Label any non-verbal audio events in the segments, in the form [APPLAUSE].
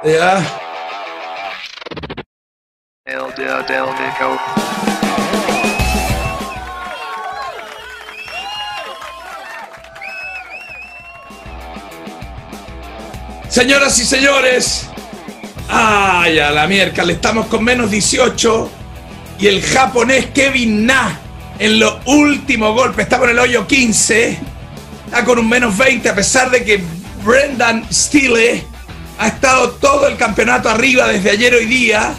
Del, del, del, Nico. Señoras y señores, ay, a la miércoles, estamos con menos 18 y el japonés Kevin Na en los últimos golpes está con el hoyo 15, está con un menos 20 a pesar de que Brendan Steele ha estado todo el campeonato arriba desde ayer hoy día,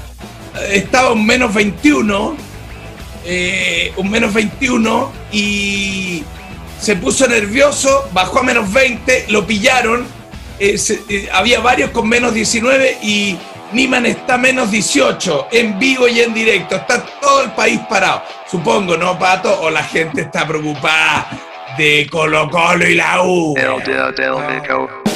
eh, estaba un menos 21, eh, un menos 21 y se puso nervioso, bajó a menos 20, lo pillaron, eh, había varios con menos 19 y Niman está menos 18 en vivo y en directo, está todo el país parado, supongo, ¿no, Pato? O la gente está preocupada de Colo Colo y la U. Del, Nico.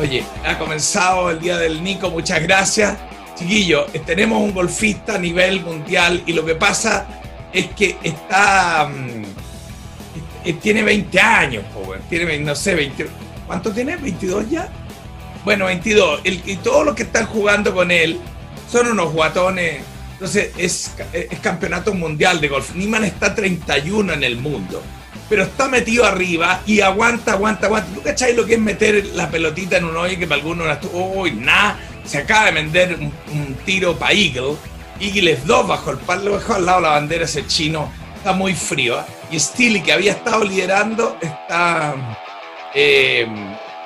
Oye, ha comenzado el día del Nico, muchas gracias. Chiquillo, tenemos un golfista a nivel mundial y lo que pasa es que está. mm, tiene 20 años, po, weón. tiene, no sé, 20. ¿Cuánto tiene? ¿22 ya? Bueno, 22. El, y todos los que están jugando con él son unos guatones. Entonces, es, es campeonato mundial de golf. Niman está 31 en el mundo pero está metido arriba y aguanta, aguanta, aguanta. ¿Tú cachai lo que es meter la pelotita en un hoyo que para algunos era uy, nada? Se acaba de vender un, tiro para Eagle. Eagle es dos bajo el palo, bajo al lado de la bandera ese chino. Está muy frío. ¿ah? Y Steely, que había estado liderando, está, eh,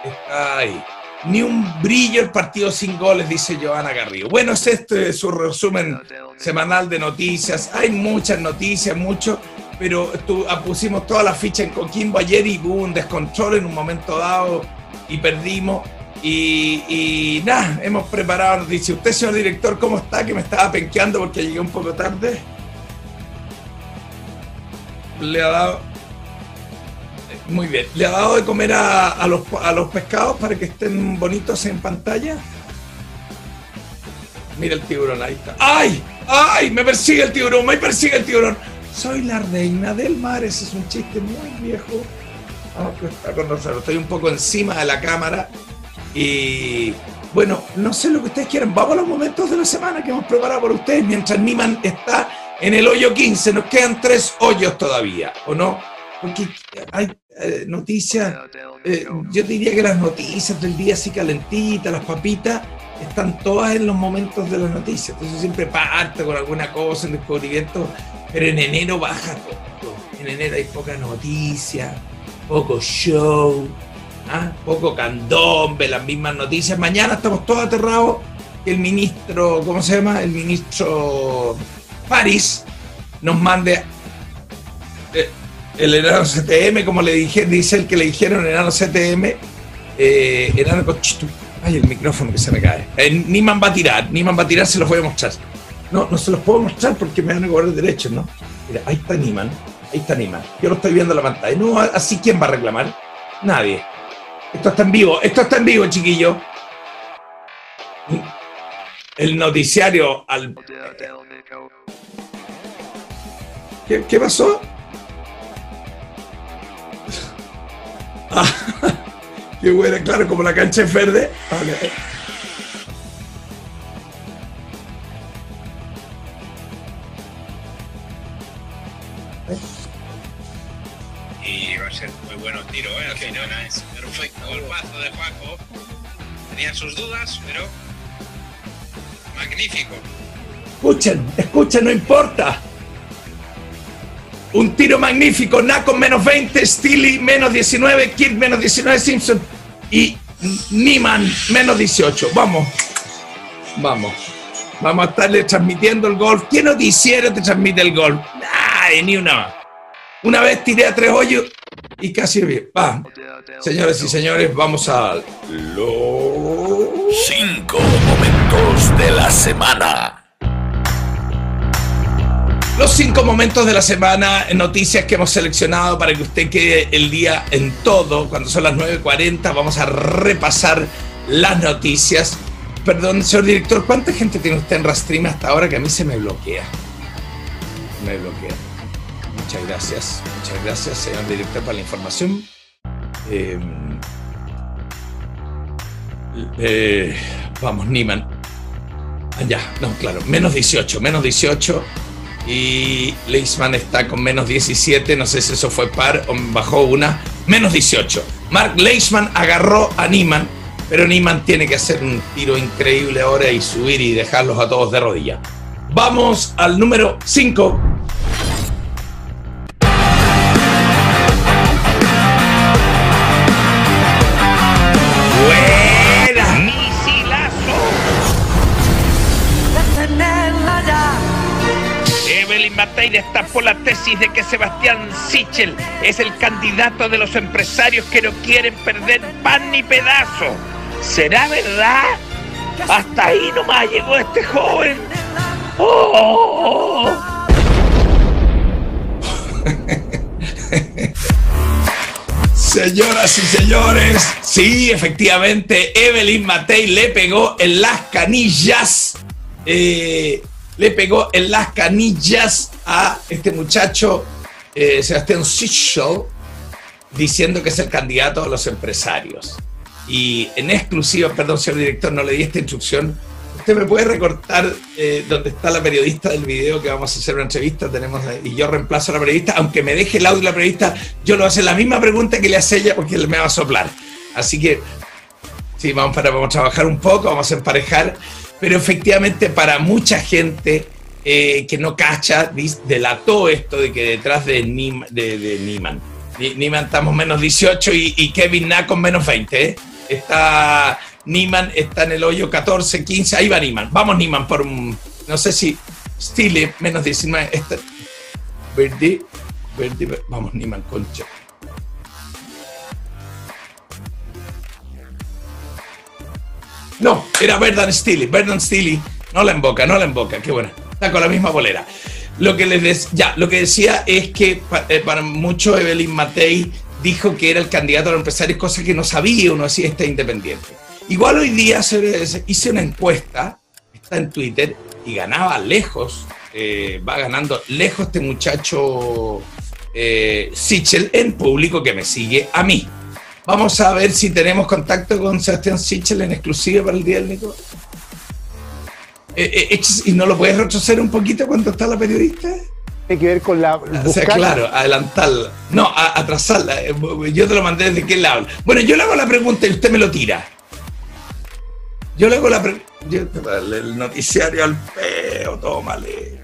está ahí. Ni un brillo el partido sin goles, dice Joana Garrido. Bueno, es este su resumen semanal de noticias. Hay muchas noticias, mucho, pero ah, pusimos toda la ficha en Coquimbo ayer y hubo un descontrol en un momento dado y perdimos. Y, nada, hemos preparado noticias. Usted, señor director, ¿cómo está? Que me estaba penqueando porque llegué un poco tarde. Le ha dado. Muy bien. ¿Le ha dado de comer a los, a los pescados para que estén bonitos en pantalla? Mira el tiburón, ahí está. ¡Ay! ¡Ay! Me persigue el tiburón, me persigue el tiburón. Soy la reina del mar, ese es un chiste muy viejo. Ah, que está con nosotros. Estoy un poco encima de la cámara. Y bueno, no sé lo que ustedes quieran. Vamos a los momentos de la semana que hemos preparado para ustedes. Mientras Niman está en el hoyo 15, nos quedan tres hoyos todavía, ¿o no? Porque hay eh, noticias. Eh, yo diría que las noticias del día así calentitas, las papitas, están todas en los momentos de las noticias. Entonces siempre parto con alguna cosa, un descubrimiento, pero en enero baja todo. En enero hay poca noticia, poco show, ¿ah? poco candombe, las mismas noticias. Mañana estamos todos aterrados que el ministro, ¿cómo se llama? El ministro París nos mande el enano CTM, como le dije, dice el que le dijeron enano CTM, eh, enano. Ay, el micrófono que se me cae. Eh, Niman va a tirar, Niman va a tirar, se los voy a mostrar. No, no se los puedo mostrar porque me van a cobrar derechos, ¿no? Mira, ahí está Niman, ahí está Niman. Yo lo estoy viendo en la pantalla. No, así quién va a reclamar? Nadie. Esto está en vivo, esto está en vivo, chiquillo. El noticiario al. ¿Qué, pasó? [LAUGHS] Ah, [LAUGHS] qué buena, claro, como la cancha es verde. Al final es perfecto golpazo de Paco. Tenía sus dudas, pero magnífico. Escuchen, escuchen, no importa. Un tiro magnífico, Naco menos 20, Steely menos 19, Kid menos 19, Simpson y Niman menos 18. Vamos, vamos. Vamos a estarle transmitiendo el golf. ¿Qué noticiero te transmite el golf? Ay, ni una. Una vez tiré a tres hoyos y casi bien. Va, señores y señores, vamos a los Cinco momentos de la semana. Los cinco momentos de la semana, noticias que hemos seleccionado para que usted quede el día en todo. Cuando son las 9.40 vamos a repasar las noticias. Perdón, señor director, ¿cuánta gente tiene usted en Rastream hasta ahora que a mí se me bloquea? Me bloquea. Muchas gracias. Muchas gracias, señor director, por la información. Eh, Eh, vamos, Niman. Ah, Ya, no, claro, menos 18, menos 18. Y Leisman está con menos 17, no sé si eso fue par o bajó una. Menos 18. Mark Leisman agarró a Niman, pero Niman tiene que hacer un tiro increíble ahora y subir y dejarlos a todos de rodillas. Vamos al número 5. Destapó la tesis de que Sebastián Sichel es el candidato de los empresarios que no quieren perder pan ni pedazo. ¿Será verdad? Hasta ahí nomás llegó este joven. ¡Oh! [LAUGHS] Señoras y señores, sí, efectivamente, Evelyn Matei le pegó en las canillas. eh, le pegó en las canillas a este muchacho, eh, Sebastián Sichel, diciendo que es el candidato a los empresarios. Y en exclusiva, perdón, señor director, no le di esta instrucción. Usted me puede recortar eh, donde está la periodista del video que vamos a hacer una entrevista. Tenemos y yo reemplazo a la periodista, aunque me deje el audio de la periodista, yo le voy a la misma pregunta que le hace ella porque me va a soplar. Así que sí, vamos, para, vamos a trabajar un poco, vamos a emparejar. Pero efectivamente, para mucha gente eh, que no cacha, delató esto de que detrás de, Nim- de, Niman estamos menos 18 y, y Kevin Na con menos 20. ¿eh? Está Niman está en el hoyo 14, 15. Ahí va Niman. Vamos, Niman, por un. No sé si. Stile, menos 19. Este, Verdi. Verdi. Vamos, Niman, concha. No, era Verdan Steely. Verdan Steely. No la emboca, no la emboca. Qué buena. Está con la misma bolera. Lo que les ya, lo que decía es que eh, para mucho Evelyn Matei dijo que era el candidato a empresarios, cosa que no sabía uno así está independiente. Igual hoy día se- hice una encuesta, está en Twitter, y ganaba lejos, eh, va ganando lejos este muchacho eh, Sichel en público que me sigue a mí. Vamos a ver si tenemos contacto con Sebastián Sichel en exclusiva para el Día del Nico. Eh, eh, ¿Y no lo puedes retroceder un poquito cuando está la periodista? Tiene que ver con la O sea, claro, adelantarla. No, a- atrasarla. Eh, Yo te lo mandé desde que él habla. Bueno, yo le hago la pregunta y usted me lo tira. Yo le hago la pregunta. El noticiario al peo, tómale.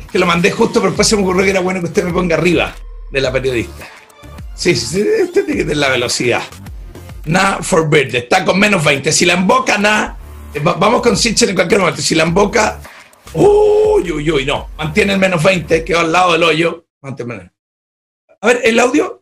Es que lo mandé justo, pero después se me ocurrió que era bueno que usted me ponga arriba de la periodista. Sí, sí, usted tiene que tener la velocidad. Na for verde, está con menos 20. Si la emboca, na. eh, va- Vamos con Sitcher en cualquier momento. Si la emboca, uy, uy, uy, no. Mantiene el menos 20, quedó al lado del hoyo. Mantiene- A ver, el audio.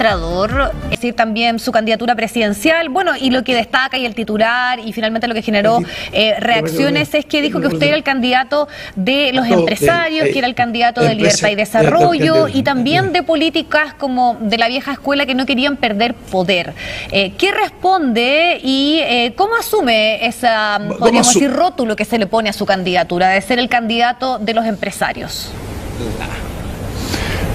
Administrador, es decir, también su candidatura presidencial, bueno, y lo que destaca y el titular, y finalmente lo que generó eh, reacciones es que dijo que usted era el candidato de los de- empresarios, eh, que era el candidato de libertad y eh, desarrollo, de- de- y también de políticas como de la vieja escuela que no querían perder poder. Eh, ¿Qué responde y eh, cómo asume esa, ¿Cómo podríamos decir, rótulo que se le pone a su candidatura, de ser el candidato de los empresarios?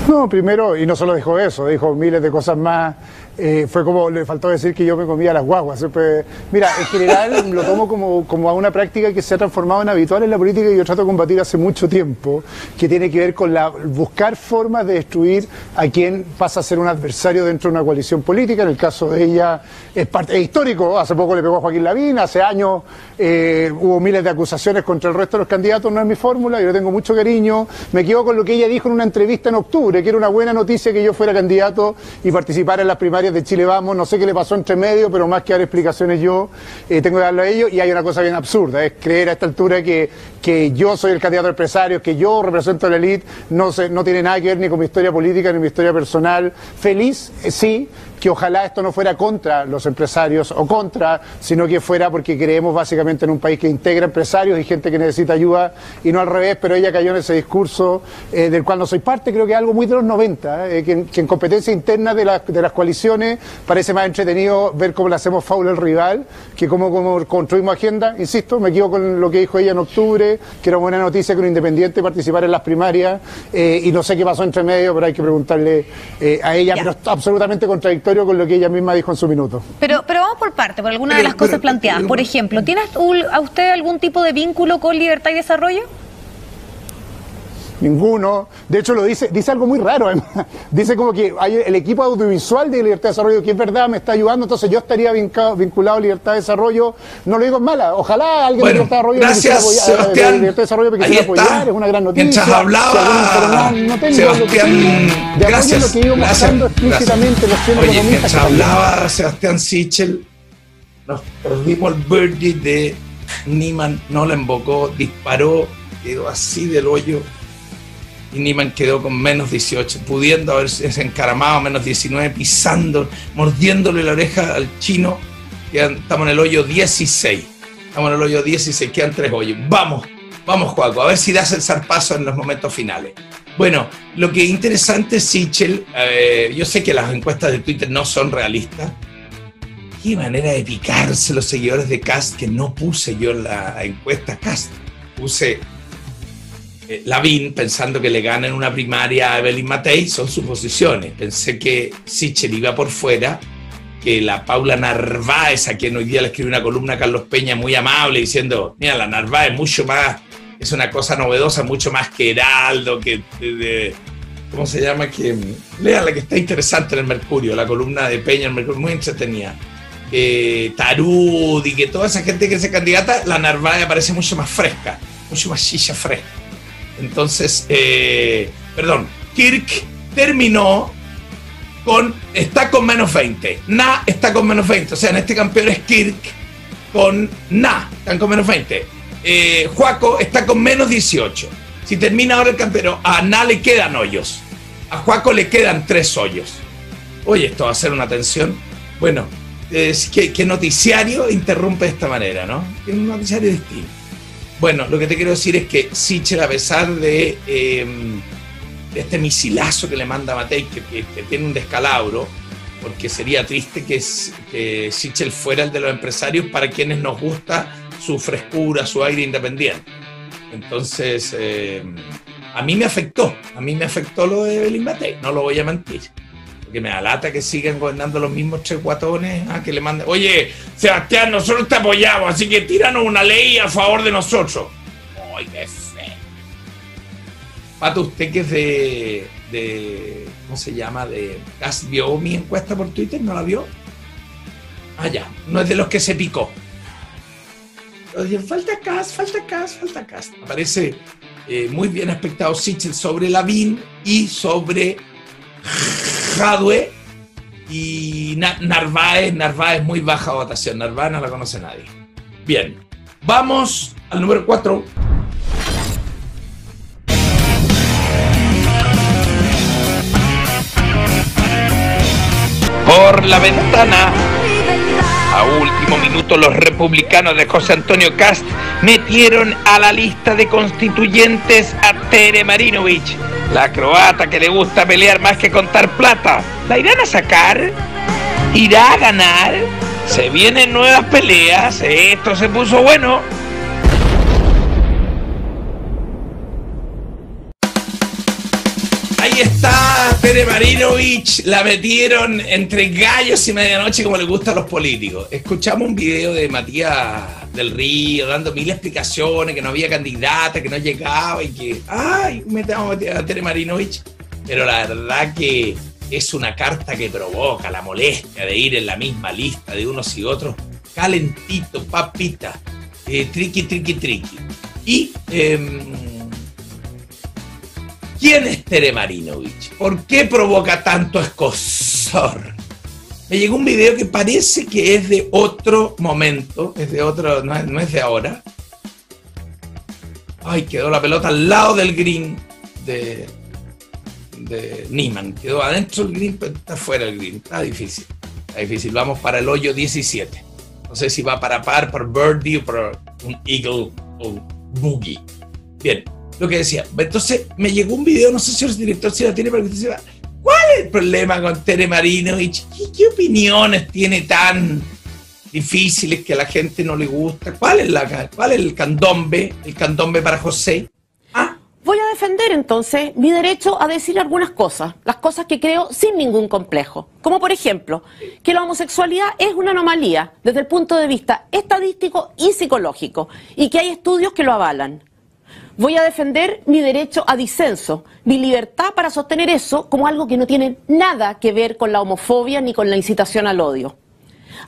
No, primero, y no solo dijo eso, dijo miles de cosas más. Eh, fue como, le faltó decir que yo me comía las guaguas. siempre- mira, en general [LAUGHS] lo tomo como, como a una práctica que se ha transformado en habitual en la política y yo trato de combatir hace mucho tiempo, que tiene que ver con la, buscar formas de destruir a quien pasa a ser un adversario dentro de una coalición política. En el caso de ella es, parte, histórico, hace poco le pegó a Joaquín Lavín, hace años eh, hubo miles de acusaciones contra el resto de los candidatos, no es mi fórmula, yo le tengo mucho cariño. Me quedo con lo que ella dijo en una entrevista en octubre, que era una buena noticia que yo fuera candidato y participara en las primarias de Chile Vamos. No sé qué le pasó entre medio, pero más que dar explicaciones yo, eh, tengo que darlo a ellos. Y hay una cosa bien absurda, es creer a esta altura que, que yo soy el candidato a empresario, que yo represento a la élite, no, sé, no tiene nada que ver ni con mi historia política ni mi historia personal. Feliz, eh, sí, que ojalá esto no fuera contra los empresarios o contra, sino que fuera porque creemos básicamente en un país que integra empresarios y gente que necesita ayuda y no al revés, pero ella cayó en ese discurso eh, del cual no soy parte, creo que es algo muy de los 90, eh, que, en- que en competencia interna de, las- de las coaliciones parece más entretenido ver cómo le hacemos faul al rival que cómo, cómo construimos agenda. Insisto, me equivoco con lo que dijo ella en octubre, que era buena noticia que un independiente participara en las primarias eh, y no sé qué pasó entre medio, pero hay que preguntarle a ella, pero absolutamente contradictorio con lo que ella misma dijo en su minuto. Pero, pero vamos por parte, por alguna de Pero- las cosas planteadas. pero- Por ejemplo, ¿tiene a usted algún tipo de vínculo con Libertad y Desarrollo? Ninguno. De hecho, lo dice, dice algo muy raro. además. [LAUGHS] Dice como que hay el equipo audiovisual de Libertad de Desarrollo, que es verdad, me está ayudando, entonces yo estaría vinca- vinculado a Libertad de Desarrollo. No lo digo en mala. Ojalá alguien Bueno, de Libertad de Desarrollo me gracias, quisiera apoyar, Sebastián. de Libertad de Desarrollo me quisiera apoyar, es una gran noticia. Mientras hablaba, Si no, no tengo lo que Sebastián, de apoyo gracias, lo que iba gracias, explícitamente los 100 Oye, mientras que hablaba Sebastián Sichel, nos perdimos el birdie de Niman, no la invocó, disparó, quedó así del hoyo y Niman quedó con menos 18, pudiendo haberse encaramado menos 19, pisando, mordiéndole la oreja al chino, quedan- estamos en el hoyo 16, estamos en el hoyo 16, quedan tres hoyos, vamos, vamos Juaco, a ver si das el zarpazo en los momentos finales. Bueno, lo que es interesante, Sichel, eh, yo sé que las encuestas de Twitter no son realistas. Qué manera de picarse los seguidores de Cast que no puse yo en la encuesta Cast. Puse Lavín pensando que le gana en una primaria a Evelyn Matei, son suposiciones. Pensé que Sichel iba por fuera, que la Paula Narváez, a quien hoy día le escribió una columna a Carlos Peña muy amable, diciendo, mira, la Narváez mucho más, es una cosa novedosa, mucho más que Heraldo, que ¿cómo se llama? Que lean la que está interesante en el Mercurio, la columna de Peña en el Mercurio, muy entretenida. Eh, Tarud y que toda esa gente que se candidata, la Narváez parece mucho más fresca, mucho más chicha fresca. Entonces, eh, perdón, Kirk terminó con, está con menos 20. Na está con menos 20. O sea, en este campeón es Kirk con Na, están con menos 20. Eh, Juaco está con menos 18. Si termina ahora el campeón, a Na le quedan hoyos. A Juaco le quedan tres hoyos. Oye, esto va a ser una tensión. Bueno, es que, que noticiario interrumpe de esta manera, ¿no? Que un noticiario distinto. Bueno, lo que te quiero decir es que Sichel, a pesar de, de este misilazo que le manda Matei, que, tiene un descalabro, porque sería triste que, que fuera el de los empresarios para quienes nos gusta su frescura, su aire independiente. Entonces, eh, a mí me afectó, a mí me afectó lo de Evelyn Matei, no lo voy a mentir. Porque me alata que sigan gobernando los mismos tres guatones, ah, que le manden, oye, Sebastián, nosotros te apoyamos, así que tíranos una ley a favor de nosotros. ¡Ay, qué feo! Pato, usted que es de, de, ¿cómo se llama? De ¿vio mi encuesta por Twitter? ¿No la vio? Ah, ya, no es de los que se picó. Oye, falta Cas, falta Cas, falta Cas. Aparece eh, muy bien aspectado Sichel sobre Lavín y sobre Jadwe y Na- Narváez. Narváez muy baja votación. Narváez no la conoce nadie. Bien, vamos al número 4. Por la ventana. A último minuto los republicanos de José Antonio Cast metieron a la lista de constituyentes a Tere Marinovich, la croata que le gusta pelear más que contar plata. ¿La irán a sacar? ¿Irá a ganar? Se vienen nuevas peleas, esto se puso bueno. Ahí está Tere Marinovich, la metieron entre gallos y medianoche como le gusta a los políticos. Escuchamos un video de Matías del Río dando mil explicaciones, que no había candidata, que no llegaba y que, ay, metamos a Tere Marinovich. Pero la verdad que es una carta que provoca la molestia de ir en la misma lista de unos y otros, calentito, papita, eh, triqui, triqui, triqui. Y... em, ¿Quién es Tere Marinovich? ¿Por qué provoca tanto escosor? Me llegó un video que parece que es de otro momento, es de otro, no es, de ahora. Ay, quedó la pelota al lado del green de, de Niman. Quedó adentro del green, pero está fuera del green. Está difícil. Está difícil. Vamos para el hoyo 17. No sé si va para par, por birdie o por un eagle o boogie. Bien, lo que decía. Entonces me llegó un video, no sé si el director si la tiene, pero que ¿cuál es el problema con Tere Marinovich? ¿Qué, qué opiniones tiene tan difíciles que a la gente no le gusta? ¿Cuál es, el candombe? El candombe para José. Ah, Voy a defender entonces mi derecho a decir algunas cosas, las cosas que creo sin ningún complejo. Como por ejemplo, que la homosexualidad es una anomalía desde el punto de vista estadístico y psicológico y que hay estudios que lo avalan. Voy a defender mi derecho a disenso, mi libertad para sostener eso como algo que no tiene nada que ver con la homofobia ni con la incitación al odio.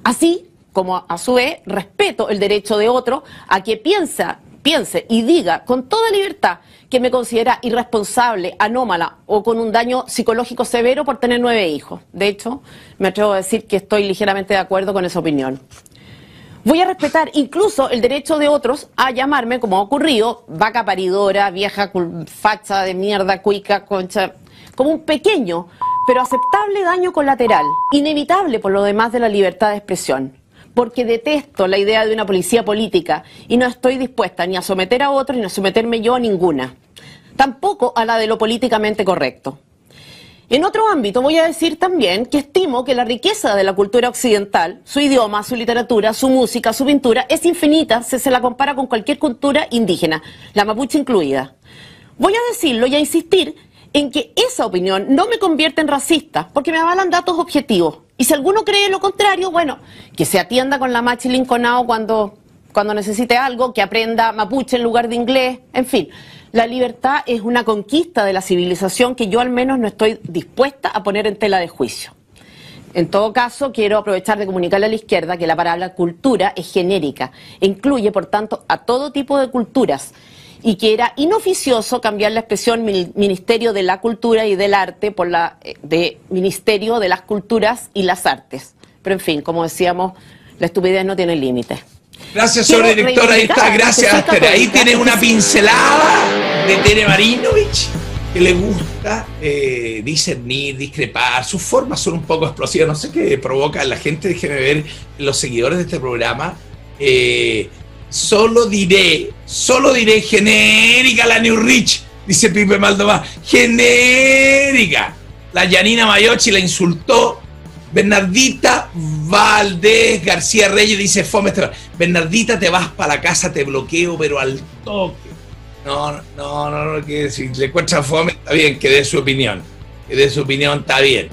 Así como a su vez respeto el derecho de otro a que piensa, piense y diga con toda libertad que me considera irresponsable, anómala o con un daño psicológico severo por tener nueve hijos. De hecho, me atrevo a decir que estoy ligeramente de acuerdo con esa opinión. Voy a respetar incluso el derecho de otros a llamarme, como ha ocurrido, vaca paridora, vieja facha de mierda, cuica, concha, como un pequeño pero aceptable daño colateral, inevitable por lo demás de la libertad de expresión. Porque detesto la idea de una policía política y no estoy dispuesta ni a someter a otros ni a someterme yo a ninguna. Tampoco a la de lo políticamente correcto. En otro ámbito voy a decir también que estimo que la riqueza de la cultura occidental, su idioma, su literatura, su música, su pintura, es infinita si se la compara con cualquier cultura indígena, la mapuche incluida. Voy a decirlo y a insistir en que esa opinión no me convierte en racista, porque me avalan datos objetivos. Y si alguno cree lo contrario, bueno, que se atienda con la machi linconao cuando, cuando necesite algo, que aprenda mapuche en lugar de inglés, en fin. La libertad es una conquista de la civilización que yo al menos no estoy dispuesta a poner en tela de juicio. En todo caso, quiero aprovechar de comunicarle a la izquierda que la palabra cultura es genérica e incluye, por tanto, a todo tipo de culturas y que era inoficioso cambiar la expresión Ministerio de la Cultura y del Arte por la eh, de Ministerio de las Culturas y las Artes. Pero en fin, como decíamos, la estupidez no tiene límites. Gracias, Quiero sobredirectora. Ahí está, gracias, Tere. Ahí tienes una pincelada de Tere Marinovich que le gusta eh, discernir, discrepar. Sus formas son un poco explosivas. No sé qué provoca en la gente. Déjeme ver los seguidores de este programa. Eh, solo diré, solo diré genérica la New Rich, dice Pipe Maldonado. Genérica. La Yanina Mayochi la insultó. Bernardita Valdés García Reyes dice Fome. Bernardita, te vas para la casa, te bloqueo, pero al toque. No, no, no, no, que si le encuentra fome, está bien, que dé su opinión. Que dé su opinión, está bien.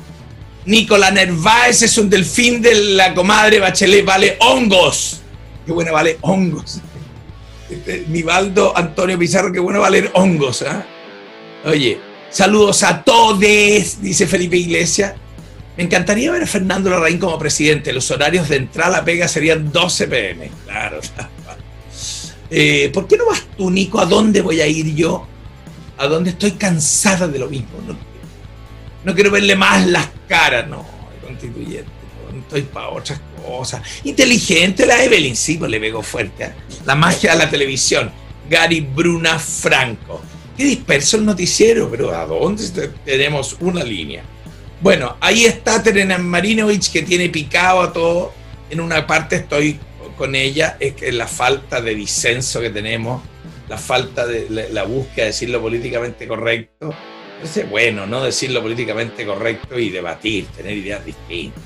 Nicolás Nerváez es un delfín de la comadre Bachelet, vale hongos. Qué bueno vale hongos. Este, Nivaldo Antonio Pizarro, qué bueno valer hongos. ¿ah? Oye, saludos a todos, dice Felipe Iglesias. Me encantaría ver a Fernando Larraín como presidente. Los horarios de entrada a pega serían 12 pm. Claro. [LAUGHS] Eh, ¿Por qué no vas tú, Nico? ¿A dónde voy a ir yo? ¿A dónde estoy cansada de lo mismo? No, no quiero verle más las caras. No, constituyente. No estoy para otras cosas. Inteligente la Evelyn, sí, pues le pegó fuerte. ¿eh? La magia de la televisión. Gary Bruna Franco. Qué disperso el noticiero, pero ¿a dónde te- tenemos una línea? Bueno, ahí está Terena Marinovich que tiene picado a todo. En una parte estoy con ella, es que la falta de disenso que tenemos, la falta de la, búsqueda de decirlo políticamente correcto. Entonces, bueno, no decirlo políticamente correcto y debatir, tener ideas distintas.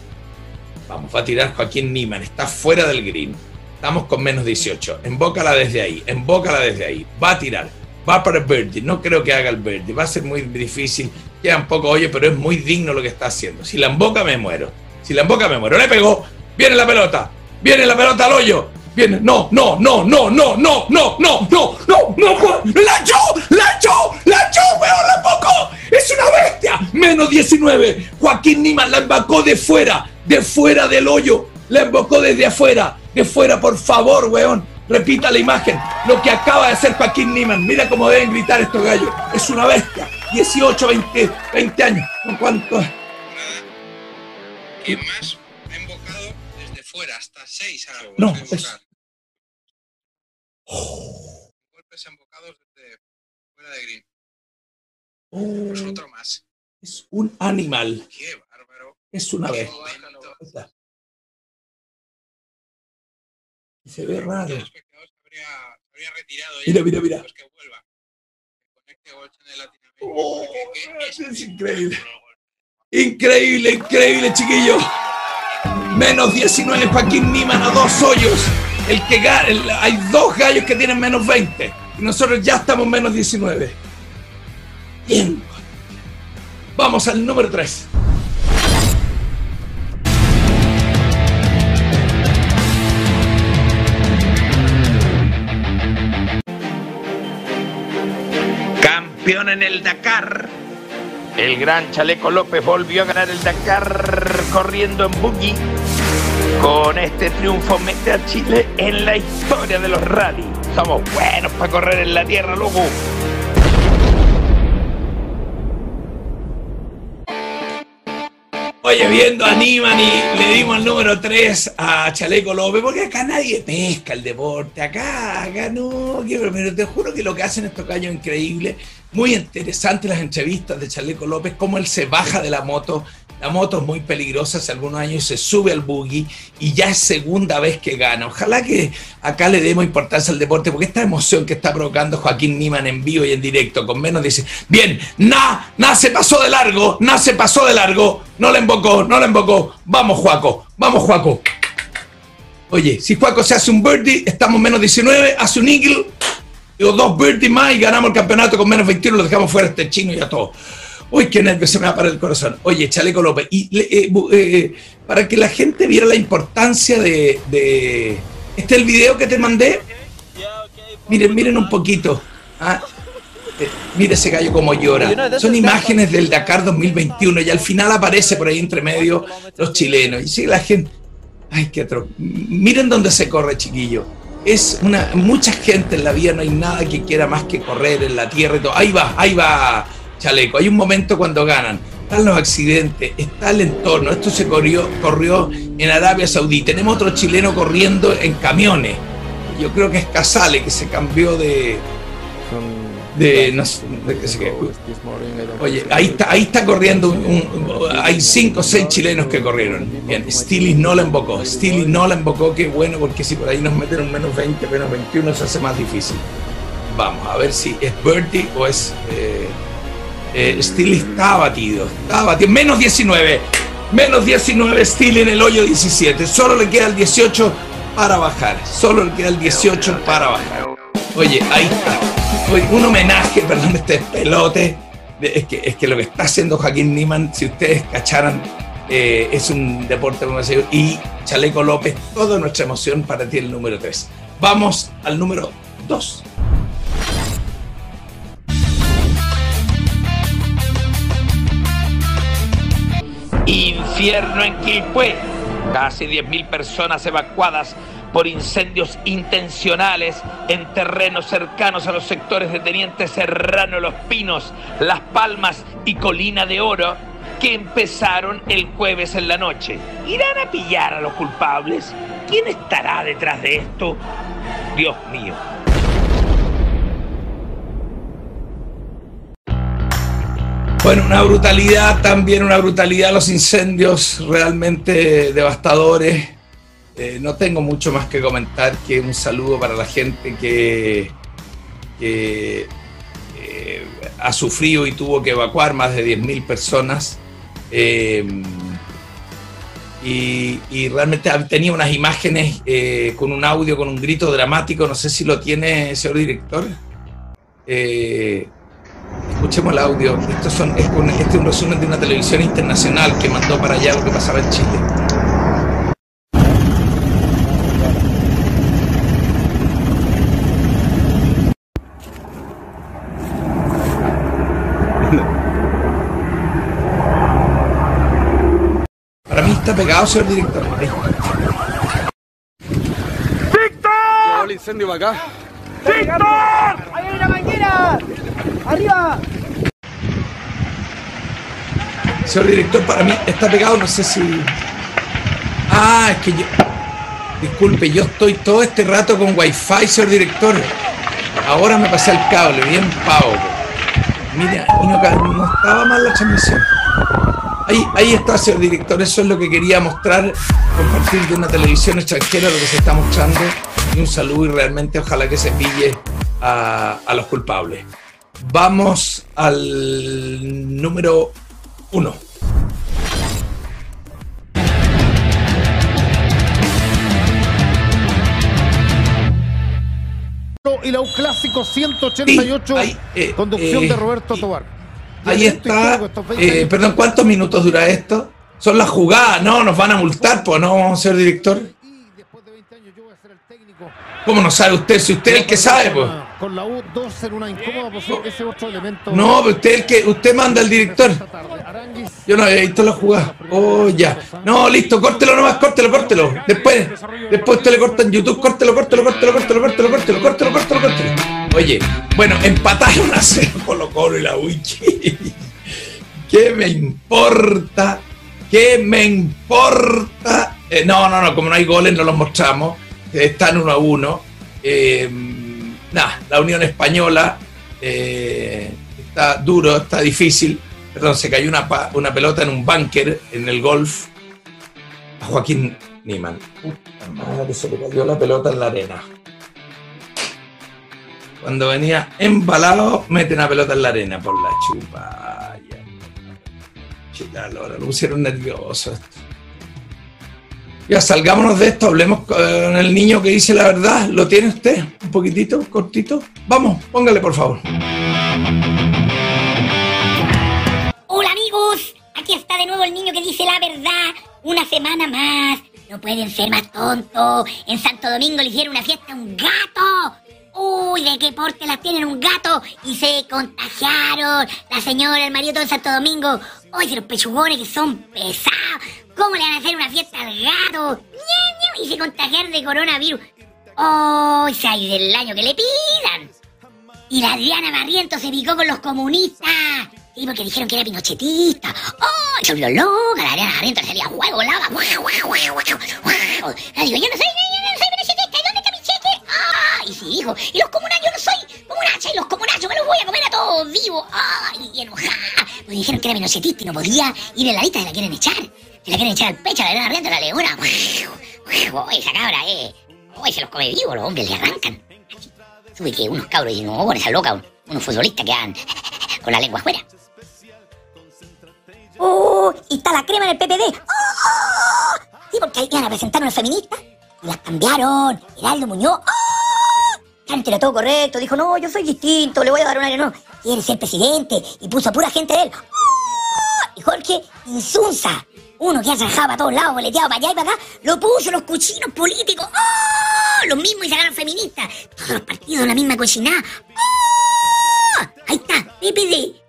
Vamos, va a tirar Joaquín Niman, está fuera del green. Estamos con menos 18. Embócala desde ahí, embócala desde ahí. Va a tirar, va para Birdie. No creo que haga el Birdie, va a ser muy difícil. Queda un poco hoyo, pero es muy digno lo que está haciendo. Si la emboca, me muero. Si la emboca, me muero. Le pegó, viene la pelota, viene la pelota al hoyo. Viene, no, no, no, no, no, no, no, no, no, no, no, la echó, la echó, la echó, weón, la embocó. Es una bestia. Menos 19. Joaquín Niman la embocó de fuera, de fuera del hoyo. La embocó desde afuera, de fuera, por favor, weón. Repita la imagen, lo que acaba de hacer Joaquín Niman. Mira cómo deben gritar estos gallos. Es una bestia. 18, 20, 20 años. ¿Con cuánto? Nada. ¿Quién más ha invocado desde fuera? Hasta seis ahora. No, es-. Golpes embocados desde fuera de green. Pues otro más. Es un animal. Qué bárbaro. Es una bestia. Se ve raro. El habría, se habría retirado. Mira, mira, mira. Que vuelva. Oh, es increíble. espectáculo, Increíble, increíble, chiquillo. Menos 19, Joaquín Niman a dos hoyos. El que el- hay dos gallos que tienen menos 20. Y nosotros ya estamos menos 19. Bien. Vamos al número 3. En el Dakar. El gran Chaleco López volvió a ganar el Dakar corriendo en buggy. Con este triunfo mete a Chile en la historia de los rallies. Somos buenos para correr en la tierra, loco. Oye, viendo a Nimani, le dimos el número 3 a Chaleco López, porque acá nadie pesca el deporte, acá, acá no, pero te juro que lo que hacen estos gallos es increíble, muy interesantes las entrevistas de Chaleco López, cómo él se baja de la moto, la moto es muy peligrosa hace algunos años, se sube al buggy y ya es segunda vez que gana. Ojalá que acá le demos importancia al deporte, porque esta emoción que está provocando Joaquín Niman en vivo y en directo, con menos dice, bien, na, na se pasó de largo, na se pasó de largo, no le embocó, no le embocó, vamos Juaco, vamos Juaco. Oye, si Juaco se hace un birdie, estamos menos 19, hace un eagle, o dos birdies más y ganamos el campeonato con menos 21, lo dejamos fuera este chino y a todo. Uy, qué nervio, se me va a parar el corazón. Oye, Chaleco López, y eh, eh, para que la gente viera la importancia de, Este es el video que te mandé. Miren, miren un poquito. Ah, eh, ese gallo como llora. Son imágenes del Dakar 2021 y al final aparece por ahí entre medio los chilenos. Y sigue la gente. Ay, qué atro. Miren dónde se corre, chiquillo. Es una. Mucha gente en la vida, no hay nada que quiera más que correr en la tierra y todo. Ahí va, ahí va, Hay un momento cuando ganan. Están los accidentes, está el entorno. Esto se corrió, corrió en Arabia Saudí. Tenemos otro chileno corriendo en camiones. Yo creo que es Casale, que se cambió de. de no sé, de. Oye, ahí está, ahí está corriendo un, un- hay cinco o seis chilenos que corrieron. Bien, Steely no la invocó. Steely no la invocó, qué bueno, porque si por ahí nos meten un menos 20, menos 21, se hace más difícil. Vamos a ver si es Bertie o es. Eh, eh, está abatido. Está abatido. Menos 19. Menos 19 Steely en el hoyo 17. Solo le queda el 18 para bajar. Solo le queda el 18 para bajar. Oye, ahí está. Oye, un homenaje, perdón, este pelote. Es que, es que lo que está haciendo Joaquín Niman, si ustedes cacharan, eh, es un deporte. Y Chaleco López, toda nuestra emoción para ti el número 3. Vamos al número 2. Infierno en Quilpué. Casi 10.000 personas evacuadas por incendios intencionales en terrenos cercanos a los sectores de Teniente Serrano, Los Pinos, Las Palmas y Colina de Oro, que empezaron el jueves en la noche. ¿Irán a pillar a los culpables? ¿Quién estará detrás de esto? Dios mío. Bueno, una brutalidad, también una brutalidad, los incendios realmente devastadores. Eh, no tengo mucho más que comentar que un saludo para la gente que, eh, ha sufrido y tuvo que evacuar más de 10.000 personas. Eh, y, y realmente tenía unas imágenes con un audio, con un grito dramático, no sé si lo tiene, señor director. Eh, Escuchemos el audio. Estos son, es un, este es un resumen de una televisión internacional que mandó para allá lo que pasaba en Chile. Para mí está pegado, señor director. Ahí. el incendio para acá. ¡Ahí hay una manguera! ¡Arriba! Señor director, para mí está pegado, no sé si. Ah, es que yo. Disculpe, yo estoy todo este rato con wifi, señor director. Ahora me pasé el cable, bien pavo. Mira, y no, no estaba mal la transmisión. Ahí, ahí está, señor director, eso es lo que quería mostrar, compartir de una televisión extranjera lo que se está mostrando. Y un saludo y realmente ojalá que se pille a, los culpables. Vamos al número uno. y la U Clásico 188, eh, conducción eh, de Roberto Tobar. Ahí está. histórico estos 20 eh, perdón, ¿cuántos minutos dura esto? Son las jugadas, no, nos van a multar, pues no vamos a ser director. ¿Cómo no sabe usted? Si usted es el que sabe, pues. Con la U 2 en una incómoda posición, ese otro elemento. No, pero usted es el que usted manda al director. Yo no había visto la jugada. Oh, ya. No, listo, córtelo nomás, córtelo, córtelo. Después, después usted le corta en YouTube, córtelo, córtelo, córtelo, córtelo, córtelo, córtelo, córtelo, córtelo, córtelo. Oye, bueno, empataron a cero [LAUGHS] Colo Colo y la Wiki. ¿Qué me importa? ¿Qué me importa? Eh, no, no, no, como no hay goles, no los mostramos. Eh, Están uno a uno. Eh, nada, la Unión Española eh, está duro, está difícil. Perdón, se cayó una, una pelota en un búnker en el golf a Joaquín Niman. Puta madre, se le cayó la pelota en la arena. Cuando venía embalado, mete una pelota en la arena por la chupa. Ya. Chita, Lora, lo pusieron nervioso. Ya salgámonos de esto, hablemos con el niño que dice la verdad. ¿Lo tiene usted? Un poquitito, cortito. Vamos, póngale por favor. Amigos, aquí está de nuevo el niño que dice la verdad. Una semana más. No pueden ser más tontos. En Santo Domingo le hicieron una fiesta a un gato. Uy, ¿de qué porte las tienen un gato? Y se contagiaron. La señora, el marido todo en Santo Domingo. Oye, los pechugones que son pesados. ¿Cómo le van a hacer una fiesta al gato? Y se contagiaron de coronavirus. ¡Oh! ¡Ay, del año que le pidan! Y la Adriana Barrientos se picó con los comunistas. Sí, porque dijeron que era pinochetista. ¡Oh! Se volvió loca. La Adriana Barrientos salía juego, volaba. ¡Guau, guau, guau, guau, digo, yo no soy, yo no soy pinochetista. ¿Y dónde está mi cheque? ¡Ah! Y sí, hijo. Y los comunachos, yo no soy comunacha. Y los comunachos me los voy a comer a todos vivos. ¡Ay! Y enojada. Pues dijeron que era pinochetista y no podía ir en la lista. Se la quieren echar. Se la quieren echar al pecho la Adriana Barrientos, la leona. ¡Guau! ¡Esa cabra, eh! ¡Uy, se los come vivos! Los hombres le arrancan. Tuve que unos cabros y no, esa loca, un- unos futbolistas que dan con la lengua afuera. ¡Oh! Y está la crema en el PPD. ¡Oh! Sí, porque ahí iban a presentar unos feministas y las cambiaron. Heraldo Muñoz. ¡Oh! Era todo correcto. Dijo, no, yo soy distinto, le voy a dar un aire. No, quiere ser presidente. Y puso a pura gente de él. ¡Oh! Y Jorge Insunza, uno que ha trabajado para todos lados, boleteado para allá y para acá, lo puso los cochinos políticos. ¡Oh! Los mismos y sacaron feministas. Todos los partidos en la misma cochinada. ¡Oh! Ahí está, PPD.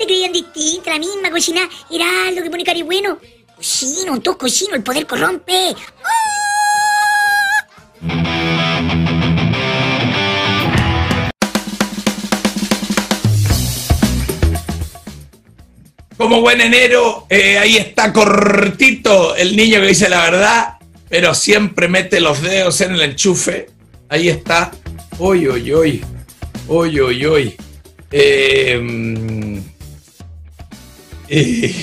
Se creían distintas, la misma cochina. Era lo que pone cari bueno. Cochino, todos cochino, el poder corrompe. Como buen enero, eh, ahí está cortito el niño que dice la verdad, pero siempre mete los dedos en el enchufe. Ahí está. Uy, uy, uy. Uy, uy, uy. Eh, eh,